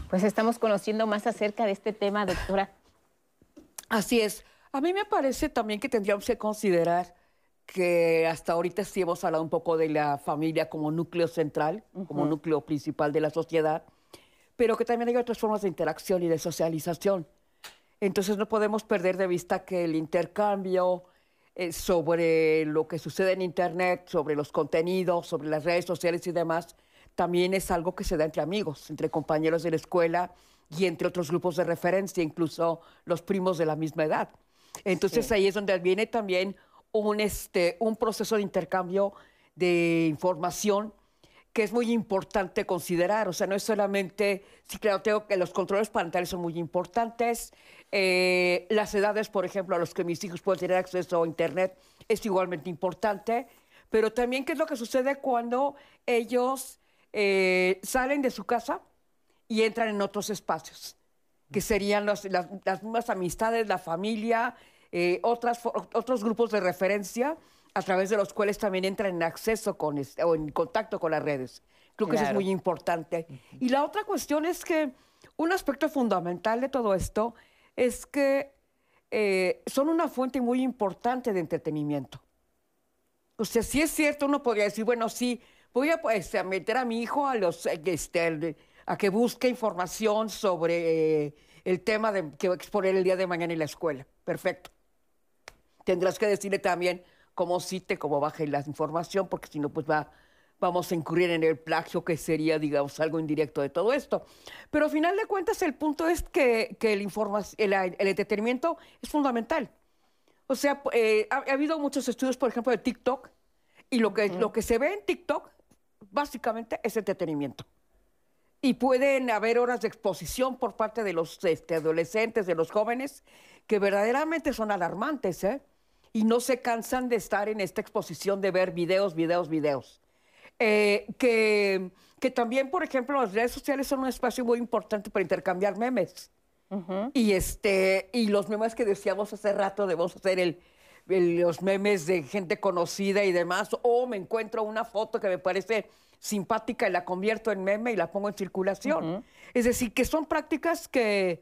Pues estamos conociendo más acerca de este tema, doctora. Así es. A mí me parece también que tendríamos que considerar que hasta ahorita sí hemos hablado un poco de la familia como núcleo central, como núcleo principal de la sociedad, pero que también hay otras formas de interacción y de socialización. Entonces no podemos perder de vista que el intercambio eh, sobre lo que sucede en Internet, sobre los contenidos, sobre las redes sociales y demás, también es algo que se da entre amigos, entre compañeros de la escuela y entre otros grupos de referencia, incluso los primos de la misma edad. Entonces ahí es donde viene también un, este, un proceso de intercambio de información que es muy importante considerar. O sea, no es solamente, sí, claro, tengo que los controles parentales son muy importantes. Eh, las edades, por ejemplo, a los que mis hijos pueden tener acceso a Internet es igualmente importante. Pero también qué es lo que sucede cuando ellos eh, salen de su casa y entran en otros espacios, que serían las, las mismas amistades, la familia, eh, otras, otros grupos de referencia a través de los cuales también entran en acceso con o en contacto con las redes. Creo que eso es muy importante. Y la otra cuestión es que un aspecto fundamental de todo esto es que eh, son una fuente muy importante de entretenimiento. O sea, si es cierto, uno podría decir, bueno, sí, voy a, pues, meter a mi hijo a, los, este, a que busque información sobre eh, el tema de, que va a exponer el día de mañana en la escuela. Perfecto tendrás que decirle también cómo cite, cómo baje la información, porque si no, pues va, vamos a incurrir en el plagio, que sería, digamos, algo indirecto de todo esto. Pero al final de cuentas, el punto es que, el, el, entretenimiento es fundamental. O sea, eh, ha, habido muchos estudios, por ejemplo, de TikTok, y lo que, lo que se ve en TikTok, básicamente, es entretenimiento. Y pueden haber horas de exposición por parte de los este, adolescentes, de los jóvenes, que verdaderamente son alarmantes, ¿eh? Y no se cansan de estar en esta exposición de ver videos, videos, videos. Eh, que, que, también, por ejemplo, las redes sociales son un espacio muy importante para intercambiar memes. y, este, y los memes que decíamos hace rato, debemos hacer el, los memes de gente conocida y demás, o me encuentro una foto que me parece simpática y la convierto en meme y la pongo en circulación. Es decir, que son prácticas que,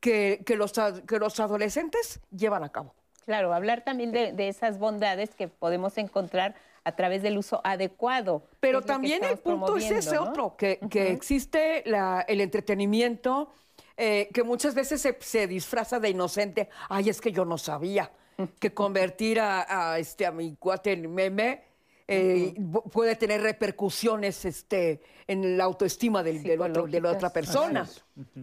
que, que, los, que los adolescentes llevan a cabo. Claro, hablar también de, esas bondades que podemos encontrar a través del uso adecuado. Pero también el punto es ese otro, que, existe el entretenimiento eh, que muchas veces se, disfraza de inocente. Ay, es que yo no sabía que convertir a, este, a mi cuate en meme eh, puede tener repercusiones este, en la autoestima del, de la otra persona.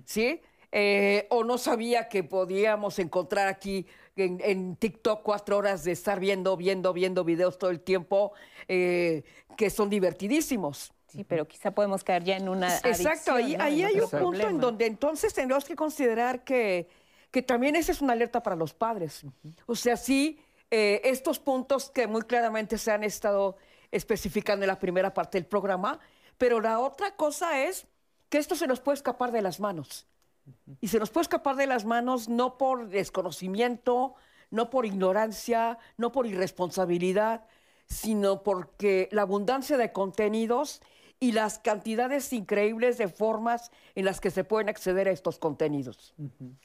¿Sí? Eh, o no sabía que podíamos encontrar aquí en, TikTok cuatro horas de estar viendo, viendo, viendo videos todo el tiempo eh, que son divertidísimos. Sí, pero quizá podemos caer ya en una. Exacto, ahí, ahí hay un punto en donde entonces tenemos que considerar que, que también esa es una alerta para los padres. O sea, sí, eh, estos puntos que muy claramente se han estado especificando en la primera parte del programa, pero la otra cosa es que esto se nos puede escapar de las manos. Y se nos puede escapar de las manos no por desconocimiento, no por ignorancia, no por irresponsabilidad, sino porque la abundancia de contenidos y las cantidades increíbles de formas en las que se pueden acceder a estos contenidos.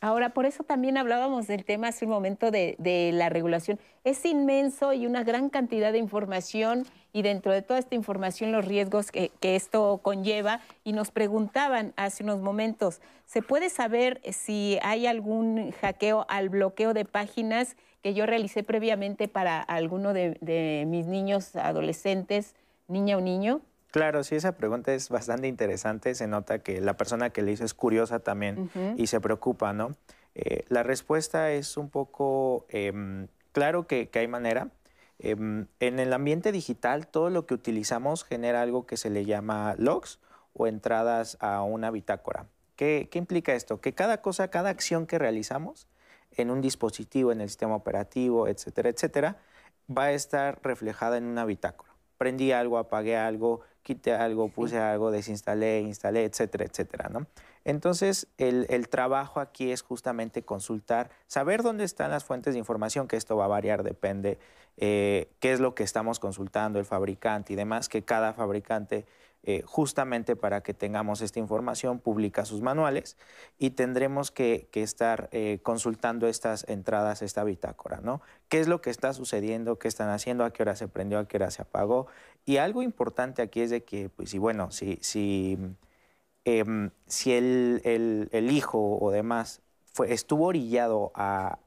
Ahora, por eso también hablábamos del tema hace un momento de, la regulación. Es inmenso y una gran cantidad de información y dentro de toda esta información los riesgos que, esto conlleva. Y nos preguntaban hace unos momentos, ¿se puede saber si hay algún hackeo al bloqueo de páginas que yo realicé previamente para alguno de, de mis niños adolescentes, niña o niño? Claro, sí, esa pregunta es bastante interesante. Se nota que la persona que le hizo es curiosa también y se preocupa, ¿no? Eh, la respuesta es un poco em, claro que, hay manera. Em, en el ambiente digital, todo lo que utilizamos genera algo que se le llama logs o entradas a una bitácora. ¿Qué, ¿Qué, implica esto? Que cada cosa, cada acción que realizamos en un dispositivo, en el sistema operativo, etcétera, etcétera, va a estar reflejada en una bitácora. Prendí algo, apagué algo, quité algo, puse algo, desinstalé, instalé, etcétera, etcétera, ¿no? Entonces, el, trabajo aquí es justamente consultar, saber dónde están las fuentes de información, que esto va a variar, depende eh, qué es lo que estamos consultando, el fabricante y demás, que cada fabricante eh, justamente para que tengamos esta información, publica sus manuales y tendremos que, estar eh, consultando estas entradas, esta bitácora, ¿no? ¿Qué es lo que está sucediendo? ¿Qué están haciendo? ¿A qué hora se prendió? ¿A qué hora se apagó? Y algo importante aquí es de que, pues, bueno, si, si, em, si el, hijo o demás estuvo orillado a,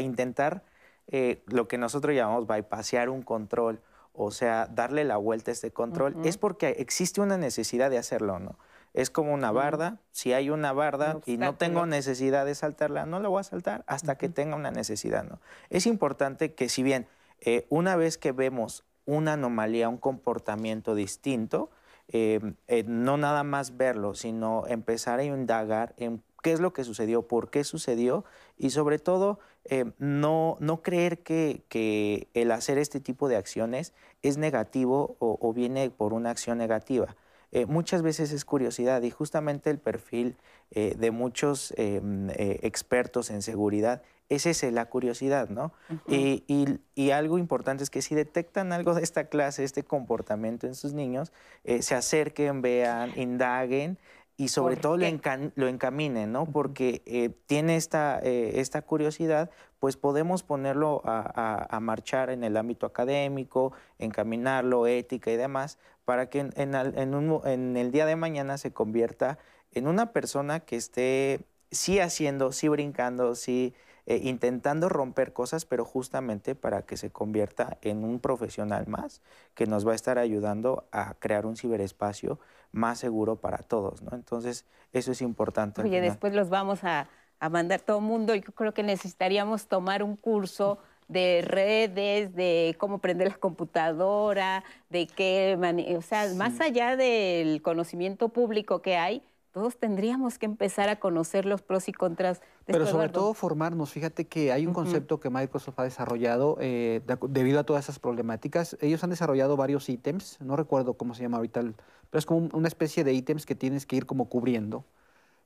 intentar eh, lo que nosotros llamamos bypassear un control o sea, darle la vuelta a este control, es porque existe una necesidad de hacerlo, ¿no? Es como una barda, si hay una barda y no tengo necesidad de saltarla, no la voy a saltar hasta que tenga una necesidad, ¿no? Es importante que si bien eh, una vez que vemos una anomalía, un comportamiento distinto, eh, eh, no nada más verlo, sino empezar a indagar en qué es lo que sucedió, por qué sucedió y sobre todo eh, no, no creer que, que, el hacer este tipo de acciones es negativo o, viene por una acción negativa. Eh, muchas veces es curiosidad y justamente el perfil eh, de muchos expertos en seguridad es ese, la curiosidad, ¿no? y, y, y, algo importante es que si detectan algo de esta clase, este comportamiento en sus niños, se acerquen, vean, indaguen y sobre todo lo, lo, encaminen, ¿no? Porque eh, tiene esta, eh, esta curiosidad, pues podemos ponerlo a, marchar en el ámbito académico, encaminarlo, ética y demás, para que en, en, el día de mañana se convierta en una persona que esté sí haciendo, sí brincando, sí eh, intentando romper cosas, pero justamente para que se convierta en un profesional más que nos va a estar ayudando a crear un ciberespacio más seguro para todos, ¿no? Entonces, eso es importante. Oye, después los vamos a, a mandar todo el mundo. Yo creo que necesitaríamos tomar un curso de redes, de cómo prender la computadora, de qué, o sea, más allá del conocimiento público que hay, todos tendríamos que empezar a conocer los pros y contras de Pero sobre todo formarnos. Fíjate que hay un concepto que Microsoft ha desarrollado eh, debido a todas esas problemáticas. Ellos han desarrollado varios ítems, no recuerdo cómo se llama ahorita, pero es como una especie de ítems que tienes que ir como cubriendo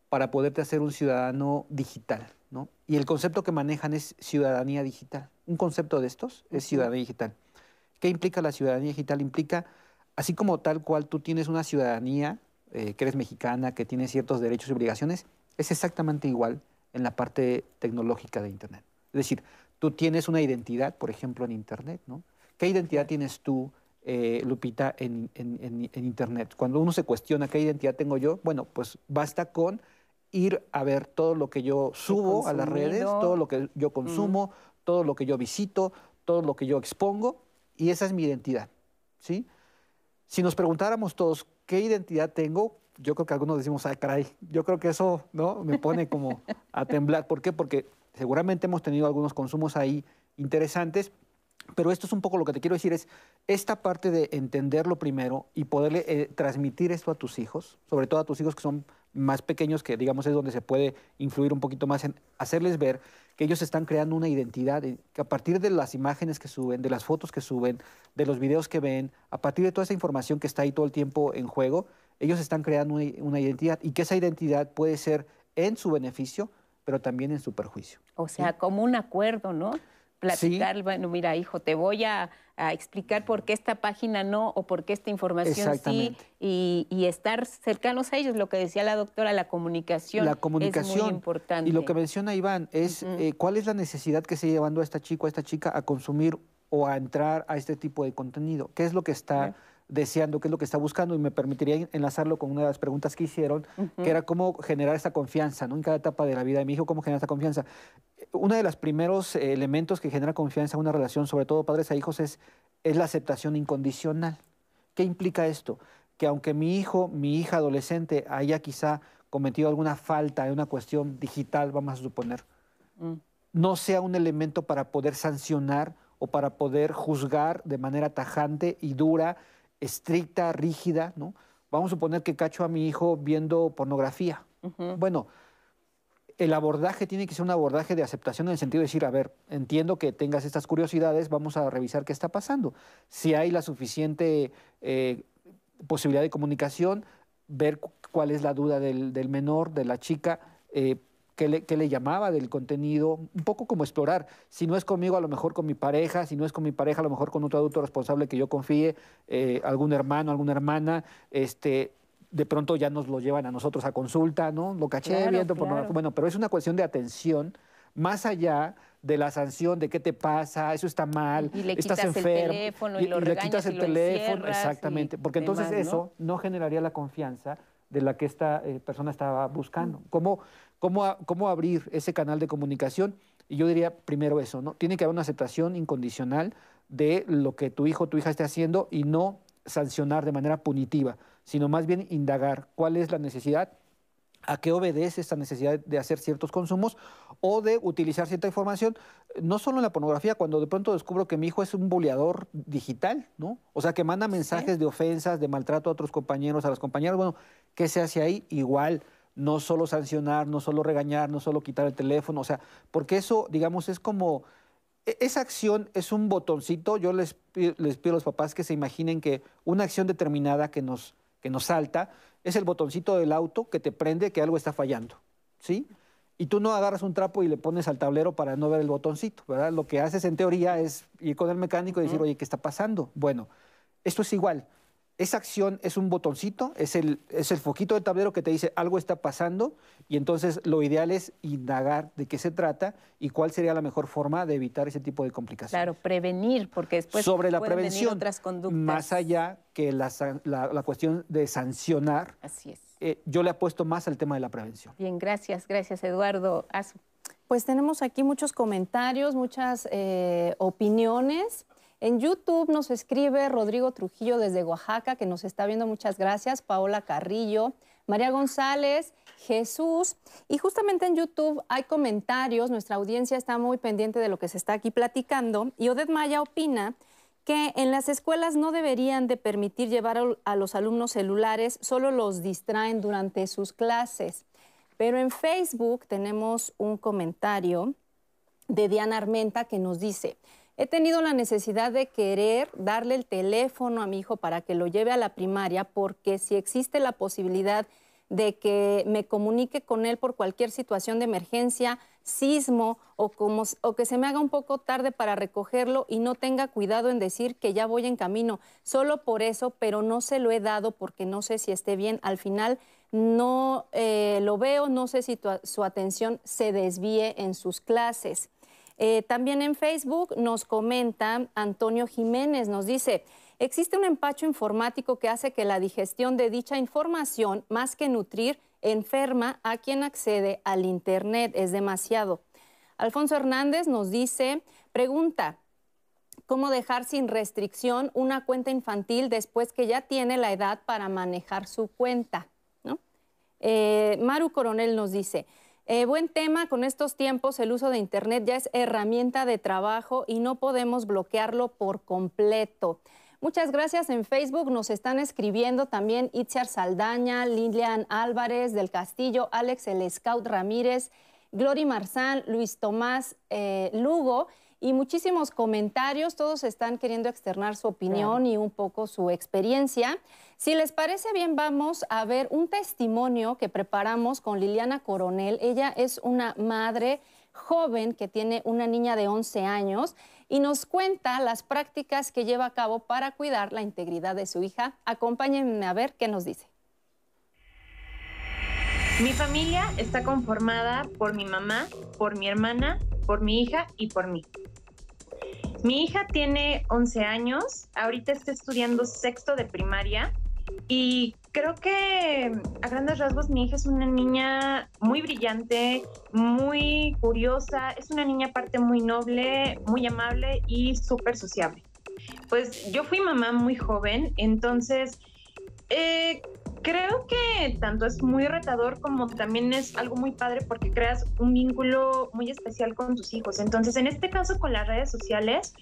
para poderte hacer un ciudadano digital. ¿no? Y el concepto que manejan es ciudadanía digital. Un concepto de estos es ciudadanía digital. ¿Qué implica la ciudadanía digital? Implica, así como tal cual tú tienes una ciudadanía eh, que eres mexicana, que tienes ciertos derechos y obligaciones, es exactamente igual en la parte tecnológica de Internet. Es decir, tú tienes una identidad, por ejemplo, en Internet, ¿no? ¿Qué identidad tienes tú, eh, Lupita, en, Internet? Cuando uno se cuestiona qué identidad tengo yo, bueno, pues basta con ir a ver todo lo que yo subo a las redes, todo lo que yo consumo, todo lo que yo visito, todo lo que yo expongo, y esa es mi identidad, ¿sí? Si nos preguntáramos todos ¿qué identidad tengo? Yo creo que algunos decimos, ay, caray, yo creo que eso ¿no? me pone como a temblar. ¿Por qué? Porque seguramente hemos tenido algunos consumos ahí interesantes, pero esto es un poco lo que te quiero decir, es esta parte de entenderlo primero y poderle eh, transmitir esto a tus hijos, sobre todo a tus hijos que son más pequeños, que digamos es donde se puede influir un poquito más en hacerles ver que ellos están creando una identidad, que a partir de las imágenes que suben, de las fotos que suben, de los videos que ven, a partir de toda esa información que está ahí todo el tiempo en juego, ellos están creando una, identidad y que esa identidad puede ser en su beneficio, pero también en su perjuicio. O sea, como un acuerdo, ¿no? Platicar, bueno, mira, hijo, te voy a, explicar por qué esta página no o por qué esta información sí y, estar cercanos a ellos, lo que decía la doctora, la comunicación, la comunicación es muy importante. Y lo que menciona Iván es eh, cuál es la necesidad que se llevando a esta chica o a esta chica a consumir o a entrar a este tipo de contenido. ¿Qué es lo que está deseando, qué es lo que está buscando, y me permitiría enlazarlo con una de las preguntas que hicieron, que era cómo generar esa confianza, ¿no? En cada etapa de la vida de mi hijo, cómo generar esa confianza. Uno de los primeros eh, elementos que genera confianza en una relación, sobre todo padres a hijos, es, es la aceptación incondicional. ¿Qué implica esto? Que aunque mi hijo, mi hija adolescente haya quizá cometido alguna falta en una cuestión digital, vamos a suponer, mm. no sea un elemento para poder sancionar o para poder juzgar de manera tajante y dura, estricta, rígida, ¿no? Vamos a suponer que cacho a mi hijo viendo pornografía. Bueno, el abordaje tiene que ser un abordaje de aceptación en el sentido de decir, a ver, entiendo que tengas estas curiosidades, vamos a revisar qué está pasando. Si hay la suficiente eh, posibilidad de comunicación, ver cuál es la duda del, menor, de la chica, eh, qué, le, llamaba del contenido, un poco como explorar. Si no es conmigo, a lo mejor con mi pareja, si no es con mi pareja, a lo mejor con otro adulto responsable que yo confíe, eh, algún hermano, alguna hermana, este, de pronto ya nos lo llevan a nosotros a consulta, ¿no? Lo caché viendo Bueno, pero es una cuestión de atención más allá de la sanción de qué te pasa, eso está mal, y le estás quitas enfermo, el teléfono y, lo le quitas el teléfono, exactamente, porque entonces eso ¿no? generaría la confianza de la que esta eh, persona estaba buscando. ¿Cómo, cómo, ¿Cómo abrir ese canal de comunicación? Y yo diría primero eso, ¿no? Tiene que haber una aceptación incondicional de lo que tu hijo o tu hija esté haciendo y no sancionar de manera punitiva sino más bien indagar cuál es la necesidad, a qué obedece esta necesidad de hacer ciertos consumos o de utilizar cierta información, no solo en la pornografía, cuando de pronto descubro que mi hijo es un boleador digital, ¿no? O sea, que manda mensajes de ofensas, de maltrato a otros compañeros, a las compañeras, bueno, ¿qué se hace ahí? Igual, no solo sancionar, no solo regañar, no solo quitar el teléfono, o sea, porque eso, digamos, es como e-, esa acción es un botoncito. Yo les, les, pido a los papás que se imaginen que una acción determinada que nos que nos salta, es el botoncito del auto que te prende que algo está fallando, ¿sí? Y tú no agarras un trapo y le pones al tablero para no ver el botoncito, ¿verdad? Lo que haces en teoría es ir con el mecánico y decir, oye, ¿qué está pasando? Bueno, esto es igual. Esa acción es un botoncito, es el, es el foquito de tablero que te dice algo está pasando y entonces lo ideal es indagar de qué se trata y cuál sería la mejor forma de evitar ese tipo de complicaciones. Claro, prevenir, porque después sobre la prevención, otras conductas. más allá que la, la, cuestión de sancionar. Así es. Eh, yo le apuesto más al tema de la prevención. Bien, gracias, gracias Eduardo. Pues tenemos aquí muchos comentarios, muchas eh, opiniones. En YouTube nos escribe Rodrigo Trujillo desde Oaxaca, que nos está viendo. Muchas gracias. Paola Carrillo, María González, Jesús. Y justamente en YouTube hay comentarios. Nuestra audiencia está muy pendiente de lo que se está aquí platicando. Y Odette Maya opina que en las escuelas no deberían de permitir llevar a los alumnos celulares, solo los distraen durante sus clases. Pero en Facebook tenemos un comentario de Diana Armenta que nos dice, He tenido la necesidad de querer darle el teléfono a mi hijo para que lo lleve a la primaria porque si existe la posibilidad de que me comunique con él por cualquier situación de emergencia, sismo o, o que se me haga un poco tarde para recogerlo y no tenga cuidado en decir que ya voy en camino. Solo por eso, pero no se lo he dado porque no sé si esté bien. Al final no eh, lo veo, no sé si su atención se desvíe en sus clases. Eh, también en Facebook nos comenta Antonio Jiménez, nos dice, existe un empacho informático que hace que la digestión de dicha información, más que nutrir, enferma a quien accede al Internet. Es demasiado. Alfonso Hernández nos dice, pregunta, ¿cómo dejar sin restricción una cuenta infantil después que ya tiene la edad para manejar su cuenta? Eh, Maru Coronel nos dice, eh, buen tema, con estos tiempos el uso de Internet ya es herramienta de trabajo y no podemos bloquearlo por completo. Muchas gracias en Facebook, nos están escribiendo también Itziar Saldaña, Lilian Álvarez del Castillo, Alex El Scout Ramírez, Glory Marzán, Luis Tomás eh, Lugo y muchísimos comentarios, todos están queriendo externar su opinión y un poco su experiencia. Si les parece bien, vamos a ver un testimonio que preparamos con Liliana Coronel. Ella es una madre joven que tiene una niña de 11 años y nos cuenta las prácticas que lleva a cabo para cuidar la integridad de su hija. Acompáñenme a ver qué nos dice. Mi familia está conformada por mi mamá, por mi hermana, por mi hija y por mí. Mi hija tiene 11 años, ahorita está estudiando sexto de primaria y creo que a grandes rasgos mi hija es una niña muy brillante, muy curiosa, es una niña aparte muy noble, muy amable y súper sociable. Pues yo fui mamá muy joven, entonces eh, creo que tanto es muy retador como también es algo muy padre porque creas un vínculo muy especial con tus hijos. Entonces, en este caso con las redes sociales,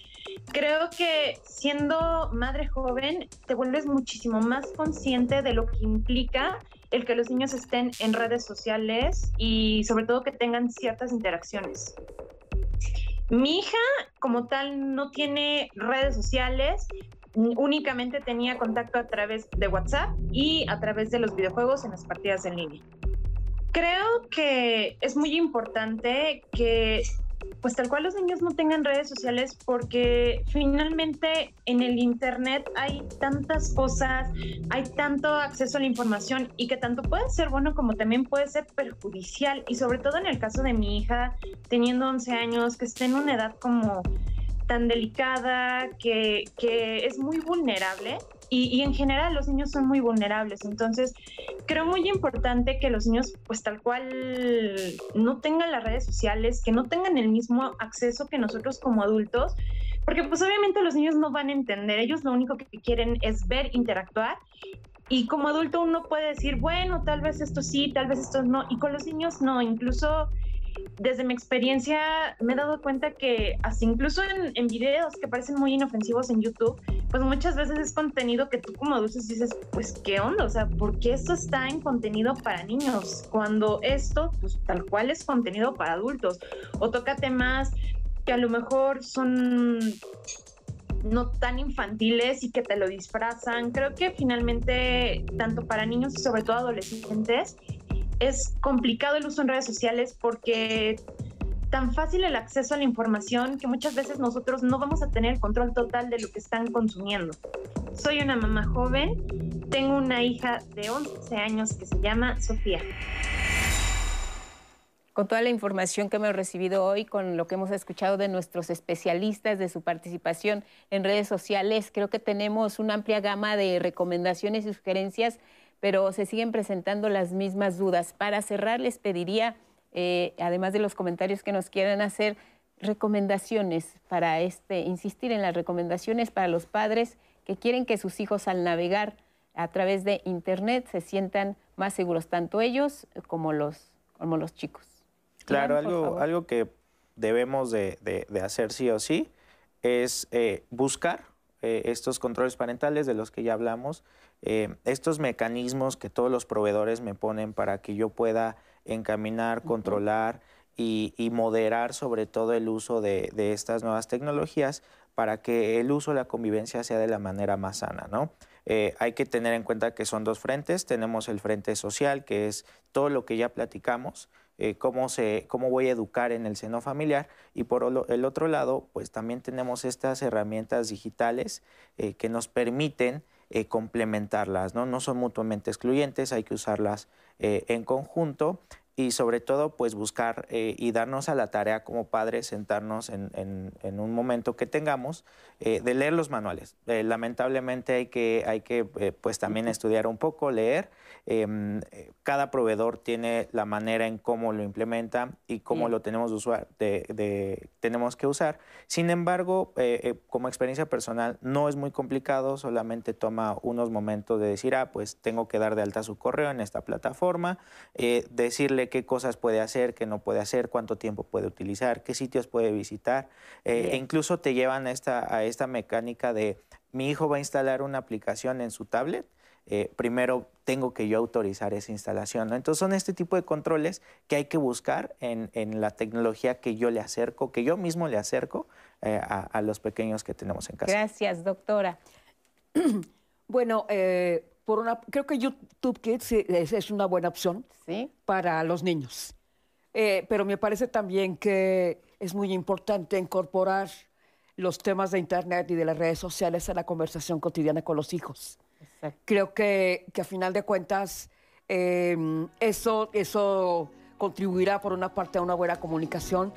creo que siendo madre joven te vuelves muchísimo más consciente de lo que implica el que los niños estén en redes sociales y sobre todo que tengan ciertas interacciones. Mi hija como tal no tiene redes sociales, únicamente tenía contacto a través de WhatsApp y a través de los videojuegos en las partidas en línea. Creo que es muy importante que pues tal cual los niños no tengan redes sociales porque finalmente en el internet hay tantas cosas, hay tanto acceso a la información y que tanto puede ser bueno como también puede ser perjudicial y sobre todo en el caso de mi hija teniendo 11 años que esté en una edad como tan delicada, que, que es muy vulnerable. Y, y, en general los niños son muy vulnerables. Entonces, creo muy importante que los niños, pues tal cual, no tengan las redes sociales, que no tengan el mismo acceso que nosotros como adultos, porque pues obviamente los niños no van a entender, ellos lo único que quieren es ver, interactuar. Y como adulto uno puede decir, bueno, tal vez esto sí, tal vez esto no, y con los niños no, incluso desde mi experiencia me he dado cuenta que hasta incluso en, en, videos que parecen muy inofensivos en YouTube, pues muchas veces es contenido que tú como adultos dices, pues qué onda, o sea, ¿por qué esto está en contenido para niños? Cuando esto, pues tal cual es contenido para adultos. O toca temas que a lo mejor son no tan infantiles y que te lo disfrazan. Creo que finalmente, tanto para niños y sobre todo adolescentes, es complicado el uso en redes sociales porque tan fácil el acceso a la información que muchas veces nosotros no vamos a tener control total de lo que están consumiendo. Soy una mamá joven, tengo una hija de 11 años que se llama Sofía. Con toda la información que hemos recibido hoy, con lo que hemos escuchado de nuestros especialistas, de su participación en redes sociales, creo que tenemos una amplia gama de recomendaciones y sugerencias pero se siguen presentando las mismas dudas. Para cerrar, les pediría, eh, además de los comentarios que nos quieran hacer, recomendaciones para este, insistir en las recomendaciones para los padres que quieren que sus hijos al navegar a través de Internet se sientan más seguros, tanto ellos como los, como los chicos. Claro, algo, algo que debemos de, hacer sí o sí es eh, buscar eh, estos controles parentales de los que ya hablamos, eh, estos mecanismos que todos los proveedores me ponen para que yo pueda encaminar, controlar y, moderar sobre todo el uso de, estas nuevas tecnologías para que el uso de la convivencia sea de la manera más sana, ¿no? Eh, hay que tener en cuenta que son dos frentes. Tenemos el frente social, que es todo lo que ya platicamos, eh, cómo, se, cómo voy a educar en el seno familiar. Y por el otro lado, pues también tenemos estas herramientas digitales que nos permiten eh, complementarlas, ¿no? No son mutuamente excluyentes, hay que usarlas eh, en conjunto y sobre todo pues buscar eh, y darnos a la tarea como padres, sentarnos en, un momento que tengamos de leer los manuales. lamentablemente hay que, hay que pues también estudiar un poco, leer Em, eh, cada proveedor tiene la manera en cómo lo implementa y cómo lo tenemos, de, tenemos que usar. Sin embargo, eh, eh, como experiencia personal, no es muy complicado, solamente toma unos momentos de decir, ah, pues tengo que dar de alta su correo en esta plataforma, decirle qué cosas puede hacer, qué no puede hacer, cuánto tiempo puede utilizar, qué sitios puede visitar. e incluso te llevan esta, a esta mecánica de, mi hijo va a instalar una aplicación en su tablet eh, primero tengo que yo autorizar esa instalación. Entonces son este tipo de controles que hay que buscar en, la tecnología que yo le acerco, que yo mismo le acerco eh, a, los pequeños que tenemos en casa. Gracias, doctora. bueno, eh, por una, creo que YouTube Kids es, una buena opción para los niños. pero me parece también que es muy importante incorporar los temas de Internet y de las redes sociales a la conversación cotidiana con los hijos. Creo que, que, a final de cuentas em, eso, eso contribuirá por una parte a una buena comunicación,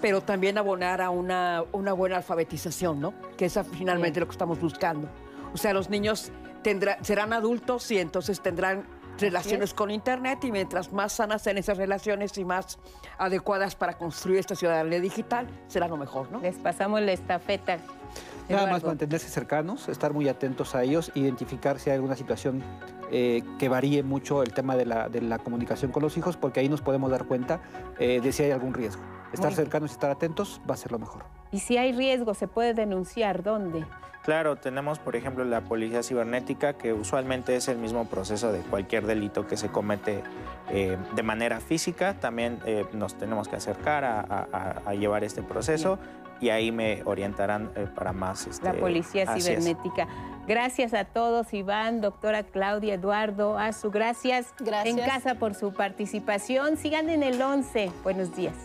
pero también abonar a una, una buena alfabetización, ¿no? Que es finalmente lo que estamos buscando. O sea, los niños serán adultos y entonces tendrán relaciones con Internet y mientras más sanas sean esas relaciones y más adecuadas para construir esta ciudadanía digital, será lo mejor, ¿no? Les pasamos la estafeta. Nada más mantenerse cercanos, estar muy atentos a ellos, identificar si hay alguna situación eh, que varíe mucho el tema de la, de la, comunicación con los hijos, porque ahí nos podemos dar cuenta eh, de si hay algún riesgo. Estar cercanos y estar atentos va a ser lo mejor. Y si hay riesgo, ¿se puede denunciar? ¿Dónde? Claro, tenemos por ejemplo la policía cibernética, que usualmente es el mismo proceso de cualquier delito que se comete eh, de manera física. También nos tenemos que acercar a, llevar este proceso y ahí me orientarán eh, para más. Este, la Policía Cibernética. Gracias a todos, Iván, doctora Claudia, Eduardo, a su gracias, gracias en casa por su participación. Sigan en el 11. Buenos días.